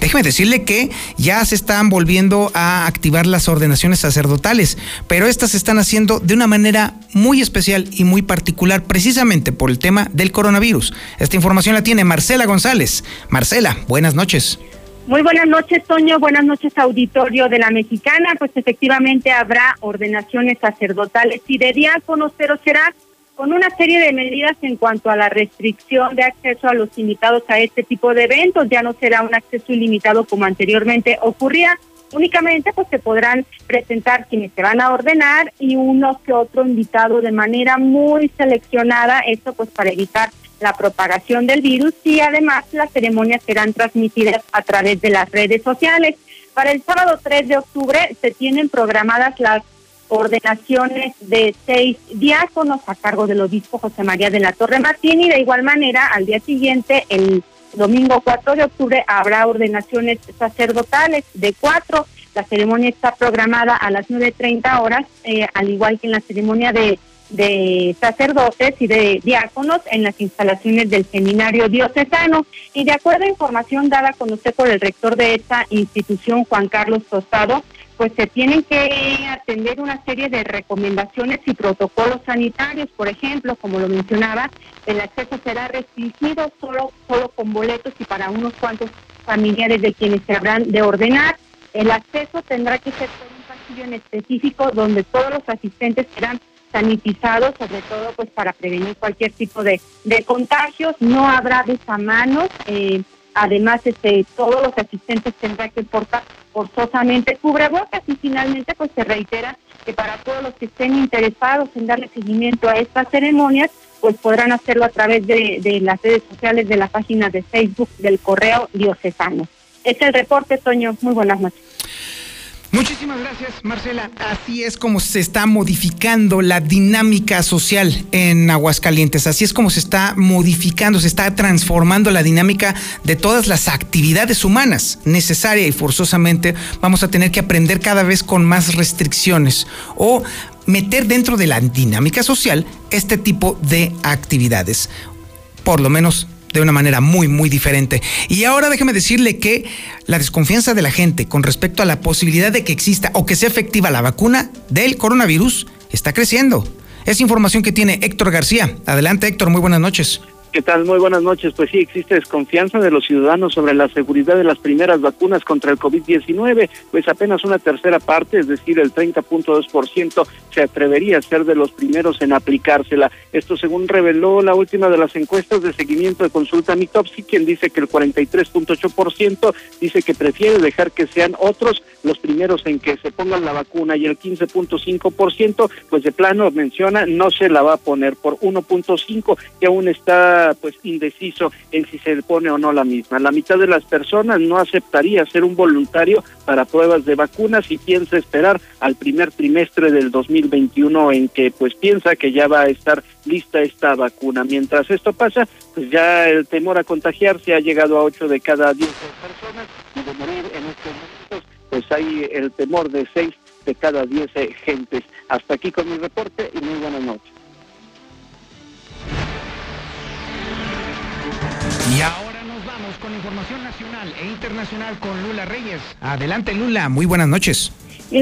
déjeme decirle que ya se están volviendo a activar las ordenaciones sacerdotales, pero estas se están haciendo de una manera muy especial y muy particular precisamente por el tema del coronavirus. Esta información la tiene Marcela González. Marcela, buenas noches. Muy buenas noches, Toño. Buenas noches, auditorio de la Mexicana. Pues efectivamente habrá ordenaciones sacerdotales y de diáconos, pero será con una serie de medidas en cuanto a la restricción de acceso a los invitados a este tipo de eventos. Ya no será un acceso ilimitado como anteriormente ocurría. Únicamente pues se podrán presentar quienes se van a ordenar y uno que otro invitado de manera muy seleccionada, esto pues para evitar la propagación del virus y además las ceremonias serán transmitidas a través de las redes sociales. Para el sábado 3 de octubre se tienen programadas las ordenaciones de seis diáconos a cargo del obispo José María de la Torre Martín y de igual manera al día siguiente, el domingo 4 de octubre, habrá ordenaciones sacerdotales de cuatro. La ceremonia está programada a las 9.30 horas, eh, al igual que en la ceremonia de, de sacerdotes y de diáconos en las instalaciones del seminario diocesano. Y de acuerdo a información dada con usted por el rector de esta institución, Juan Carlos Tostado, pues se tienen que atender una serie de recomendaciones y protocolos sanitarios, por ejemplo, como lo mencionaba, el acceso será restringido solo, solo con boletos y para unos cuantos familiares de quienes se habrán de ordenar. El acceso tendrá que ser por un pasillo en específico donde todos los asistentes serán sanitizados, sobre todo pues para prevenir cualquier tipo de, de contagios. No habrá besamanos. Eh, Además, este, todos los asistentes tendrán que portar forzosamente cubrebocas y finalmente pues se reitera que para todos los que estén interesados en darle seguimiento a estas ceremonias, pues podrán hacerlo a través de, las redes sociales de la página de Facebook del Correo Diocesano. Es el reporte, Toño. Muy buenas noches. Muchísimas gracias, Marcela. Así es como se está modificando la dinámica social en Aguascalientes. Así es como se está modificando, se está transformando la dinámica de todas las actividades humanas. Necesaria y forzosamente vamos a tener que aprender cada vez con más restricciones o meter dentro de la dinámica social este tipo de actividades. Por lo menos de una manera muy, muy diferente. Y ahora déjeme decirle que la desconfianza de la gente con respecto a la posibilidad de que exista o que sea efectiva la vacuna del coronavirus está creciendo. Es información que tiene Héctor García. Adelante Héctor, muy buenas noches. ¿Qué tal? Muy buenas noches. Pues sí, existe desconfianza de los ciudadanos sobre la seguridad de las primeras vacunas contra el COVID-19, pues apenas una tercera parte, es decir, el 30.2%, se atrevería a ser de los primeros en aplicársela. Esto según reveló la última de las encuestas de seguimiento de consulta Mitopsi, quien dice que el 43.8% dice que prefiere dejar que sean otros los primeros en que se pongan la vacuna y el 15.5% pues de plano menciona no se la va a poner por 1.5 que aún está pues indeciso en si se pone o no la misma. La mitad de las personas no aceptaría ser un voluntario para pruebas de vacunas y piensa esperar al primer trimestre del 2021 en que pues piensa que ya va a estar lista esta vacuna. Mientras esto pasa, pues ya el temor a contagiarse ha llegado a 8 de cada 10 personas y de morir en estos momentos pues hay el temor de 6 de cada 10 gentes. Hasta aquí con mi reporte y muy buenas noches. Y ahora nos vamos con información nacional e internacional con Lula Reyes. Adelante Lula, muy buenas noches.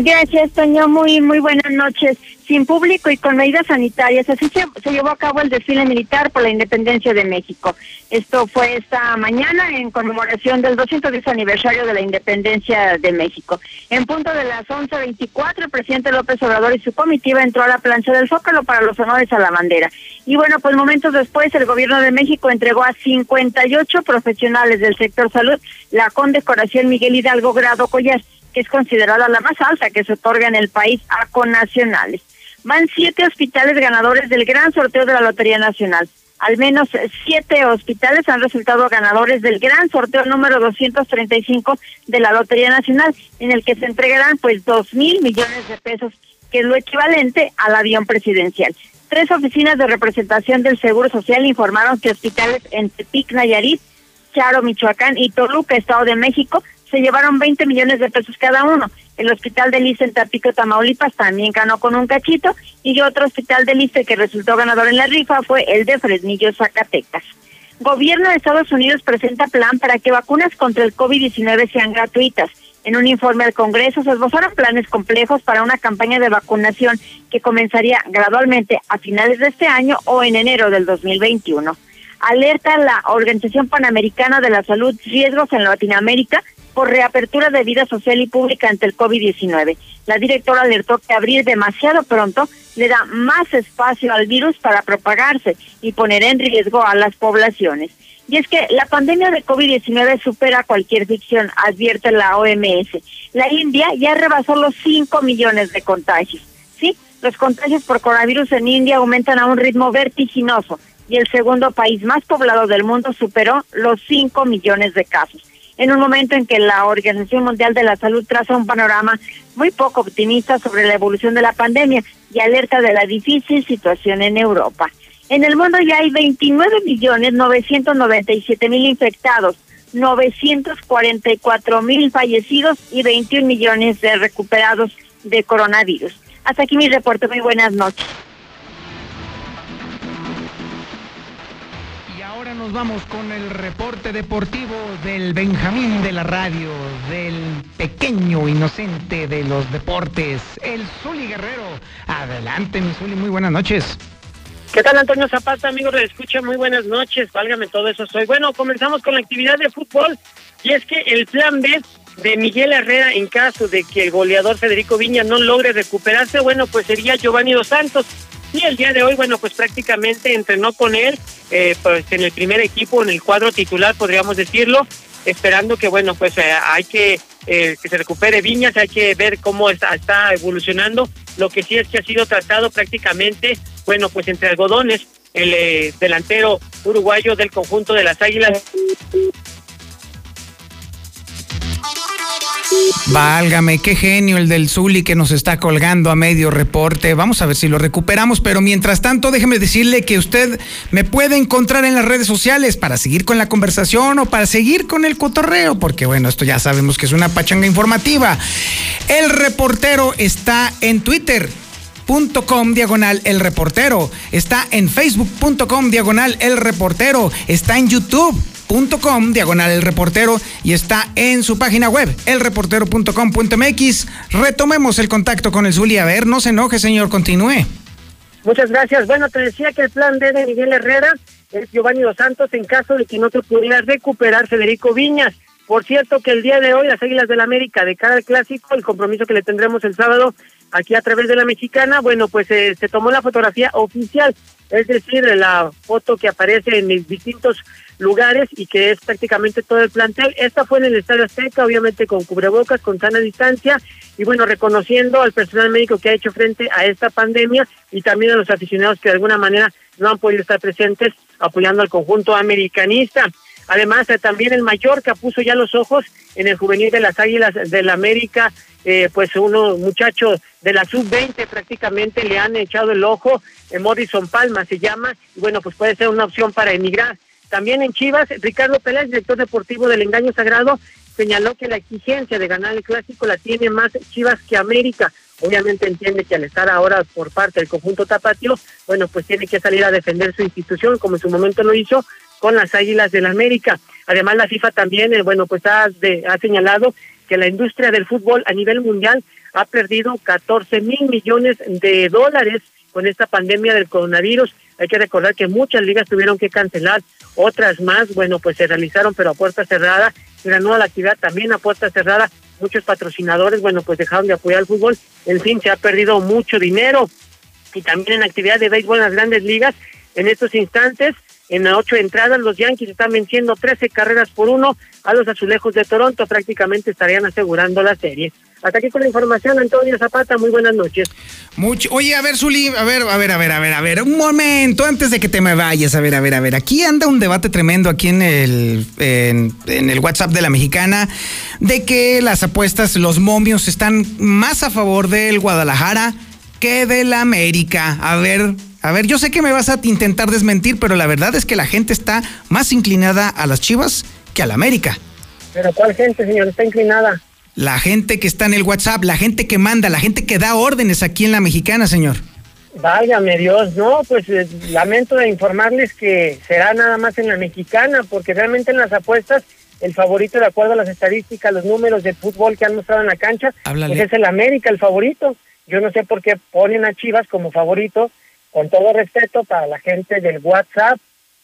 Gracias, Toño. Muy, muy buenas noches. Sin público y con medidas sanitarias, así se, se, llevó a cabo el desfile militar por la independencia de México. Esto fue esta mañana en conmemoración del 210 aniversario de la independencia de México. En punto de las 11.24, el presidente López Obrador y su comitiva entró a la plancha del Zócalo para los honores a la bandera. Y bueno, pues momentos después, el gobierno de México entregó a 58 profesionales del sector salud la condecoración Miguel Hidalgo Grado Collar que es considerada la más alta que se otorga en el país a connacionales. Van siete hospitales ganadores del gran sorteo de la Lotería Nacional. Al menos siete hospitales han resultado ganadores del gran sorteo número 235 de la Lotería Nacional, en el que se entregarán pues dos mil millones de pesos, que es lo equivalente al avión presidencial. Tres oficinas de representación del Seguro Social informaron que hospitales en Tepic, Nayarit, Charo, Michoacán y Toluca, Estado de México, se llevaron 20 millones de pesos cada uno. El hospital de Lice en Tapico, Tamaulipas también ganó con un cachito y otro hospital de Lice que resultó ganador en la rifa fue el de Fresnillo, Zacatecas. Gobierno de Estados Unidos presenta plan para que vacunas contra el COVID-19 sean gratuitas. En un informe al Congreso se esbozaron planes complejos para una campaña de vacunación que comenzaría gradualmente a finales de este año o en enero del 2021. Alerta la Organización Panamericana de la Salud riesgos en Latinoamérica por reapertura de vida social y pública ante el COVID-19. La directora alertó que abrir demasiado pronto le da más espacio al virus para propagarse y poner en riesgo a las poblaciones. Y es que la pandemia de COVID-19 supera cualquier ficción, advierte la OMS. La India ya rebasó los 5 millones de contagios. Sí, los contagios por coronavirus en India aumentan a un ritmo vertiginoso y el segundo país más poblado del mundo superó los 5 millones de casos en un momento en que la Organización Mundial de la Salud traza un panorama muy poco optimista sobre la evolución de la pandemia y alerta de la difícil situación en Europa. En el mundo ya hay 29 millones 997 mil infectados, 944 mil fallecidos y 21 millones de recuperados de coronavirus. Hasta aquí mi reporte. Muy buenas noches. Nos vamos con el reporte deportivo del Benjamín de la radio, del pequeño inocente de los deportes, el Zuli Guerrero. Adelante, mi Zuli, muy buenas noches. ¿Qué tal, Antonio Zapata, amigos de Escucha? Muy buenas noches, válgame todo eso soy. Bueno, comenzamos con la actividad de fútbol y es que el plan B de Miguel Herrera en caso de que el goleador Federico Viña no logre recuperarse, bueno, pues sería Giovanni Dos Santos. Y el día de hoy, bueno, pues prácticamente entrenó con él, eh, pues en el primer equipo, en el cuadro titular, podríamos decirlo, esperando que, bueno, pues eh, hay que eh, que se recupere Viñas, hay que ver cómo está, está evolucionando. Lo que sí es que ha sido tratado prácticamente, bueno, pues entre algodones, el delantero uruguayo del conjunto de las Águilas. Válgame, qué genio el del Zuli que nos está colgando a medio reporte. Vamos a ver si lo recuperamos, pero mientras tanto déjeme decirle que usted me puede encontrar en las redes sociales para seguir con la conversación o para seguir con el cotorreo, porque bueno, esto ya sabemos que es una pachanga informativa. El reportero está en Twitter. diagonal el reportero está en facebook.com diagonal el reportero está en youtube facebook.com diagonal el reportero y está en su página web elreportero.com.mx. Retomemos el contacto con el Zuli. A ver, no se enoje, señor, continúe. Muchas gracias. Bueno, te decía que el plan B de Miguel Herrera es Giovanni Dos Santos en caso de que no se pudiera recuperar Federico Viñas. Por cierto que el día de hoy las Águilas del la América de cara al clásico, el compromiso que le tendremos el sábado aquí a través de la mexicana, bueno, pues eh, se tomó la fotografía oficial, es decir, la foto que aparece en distintos lugares y que es prácticamente todo el plantel. Esta fue en el Estadio Azteca, obviamente con cubrebocas, con sana distancia y bueno, reconociendo al personal médico que ha hecho frente a esta pandemia y también a los aficionados que de alguna manera no han podido estar presentes apoyando al conjunto americanista. Además, eh, también el Mallorca puso ya los ojos en el juvenil de las Águilas del la América, eh, pues unos muchachos de la sub-20 prácticamente le han echado el ojo, eh, Morrison Palma se llama, y bueno, pues puede ser una opción para emigrar. También en Chivas, Ricardo Pérez, director deportivo del Engaño Sagrado, señaló que la exigencia de ganar el clásico la tiene más Chivas que América. Obviamente entiende que al estar ahora por parte del conjunto Tapatio, bueno, pues tiene que salir a defender su institución, como en su momento lo hizo con las Águilas del la América. Además, la FIFA también, eh, bueno, pues ha, ha señalado que la industria del fútbol a nivel mundial ha perdido 14 mil millones de dólares con esta pandemia del coronavirus. Hay que recordar que muchas ligas tuvieron que cancelar, otras más, bueno, pues se realizaron, pero a puerta cerrada. Ganó la actividad también a puerta cerrada. Muchos patrocinadores, bueno, pues dejaron de apoyar al fútbol. En fin, se ha perdido mucho dinero. Y también en actividad de béisbol en las grandes ligas, en estos instantes, en ocho entradas, los Yankees están venciendo 13 carreras por uno a los azulejos de Toronto. Prácticamente estarían asegurando la serie. Hasta aquí con la información, Antonio Zapata. Muy buenas noches. Mucho. Oye, a ver, Zuli, a ver, a ver, a ver, a ver, a ver, un momento antes de que te me vayas. A ver, a ver, a ver. Aquí anda un debate tremendo aquí en el, en, el WhatsApp de la mexicana de que las apuestas, los momios están más a favor del Guadalajara que del América. A ver, a ver, yo sé que me vas a intentar desmentir, pero la verdad es que la gente está más inclinada a las Chivas que al América. ¿Pero cuál gente, señor? Está inclinada. La gente que está en el WhatsApp, la gente que manda, la gente que da órdenes aquí en la mexicana, señor. Válgame Dios, no, pues eh, lamento de informarles que será nada más en la mexicana, porque realmente en las apuestas el favorito de acuerdo a las estadísticas, los números de fútbol que han mostrado en la cancha, pues es el América el favorito. Yo no sé por qué ponen a Chivas como favorito, con todo respeto para la gente del WhatsApp.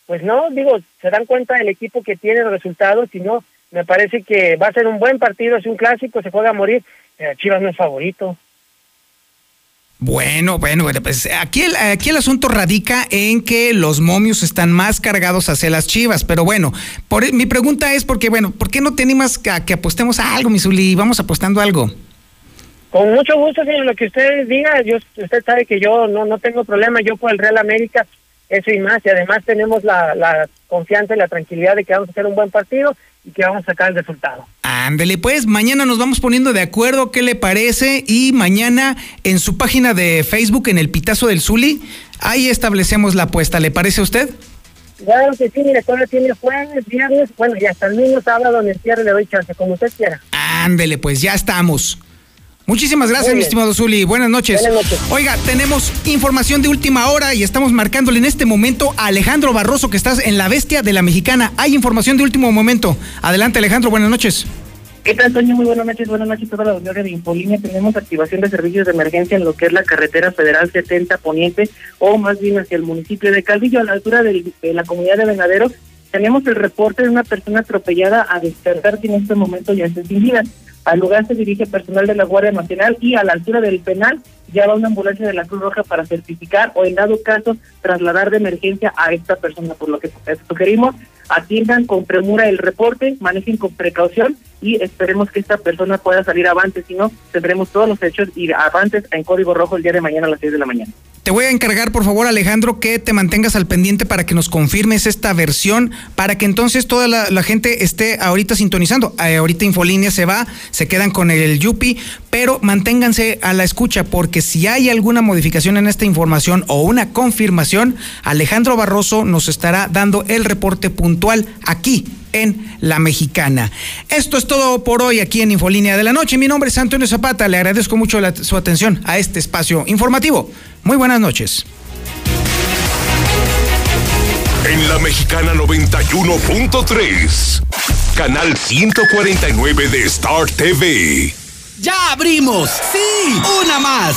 Pues no, digo, se dan cuenta del equipo que tiene los resultados y no, me parece que va a ser un buen partido, es un clásico, se juega a morir. Chivas no es favorito. Bueno, bueno, bueno, pues aquí el, aquí el asunto radica en que los momios están más cargados hacia las chivas, pero bueno, por, mi pregunta es porque, bueno, ¿por qué no te animas a que apostemos a algo, Misuli? Vamos apostando algo. Con mucho gusto, señor, lo que usted diga, yo, usted sabe que yo no, no tengo problema, yo por el Real América, eso y más, y además tenemos la, la confianza y la tranquilidad de que vamos a hacer un buen partido y que vamos a sacar el resultado. Ándele, pues mañana nos vamos poniendo de acuerdo qué le parece y mañana en su página de Facebook, en el Pitazo del Zuli, ahí establecemos la apuesta. ¿Le parece a usted? Claro que sí, mire, todavía tiene jueves, viernes, bueno, y hasta el mismo sábado en el cierre le doy chance, como usted quiera. Ándele, pues ya estamos. Muchísimas gracias, mi estimado Zuli. Buenas noches. Buenas noches. Oiga, tenemos información de última hora y estamos marcándole en este momento a Alejandro Barroso, que estás en la bestia de la mexicana. Hay información de último momento. Adelante, Alejandro, buenas noches. ¿Qué tal, Toño? Muy buenas noches. Buenas noches a toda la audiencia de Infolínea. Tenemos activación de servicios de emergencia en lo que es la carretera federal 70 Poniente, o más bien hacia el municipio de Calvillo, a la altura de la comunidad de Venadero. Tenemos el reporte de una persona atropellada a despertar que en este momento ya está sin. Al lugar se dirige personal de la Guardia Nacional y a la altura del penal ya va una ambulancia de la Cruz Roja para certificar o en dado caso trasladar de emergencia a esta persona, por lo que sugerimos atiendan con premura el reporte, manejen con precaución y esperemos que esta persona pueda salir avante, si no tendremos todos los hechos y avances en código rojo el día de mañana a las 6 de la mañana. Te voy a encargar, por favor, Alejandro, que te mantengas al pendiente para que nos confirmes esta versión, para que entonces toda la, gente esté ahorita sintonizando. Eh, ahorita Infolínea se va, se quedan con el Yupi, pero manténganse a la escucha, porque si hay alguna modificación en esta información o una confirmación, Alejandro Barroso nos estará dando el reporte puntual aquí en La Mexicana. Esto es todo por hoy aquí en Infolínea de la Noche. Mi nombre es Antonio Zapata. Le agradezco mucho su atención a este espacio informativo. Muy buenas noches. En la mexicana 91.3. Canal 149 de Star TV. ¡Ya abrimos! ¡Sí! ¡Una más!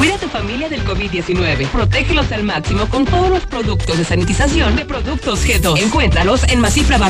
Cuida a tu familia del COVID-19. Protégelos al máximo con todos los productos de sanitización de Productos G2. Encuéntralos en Masifra Barro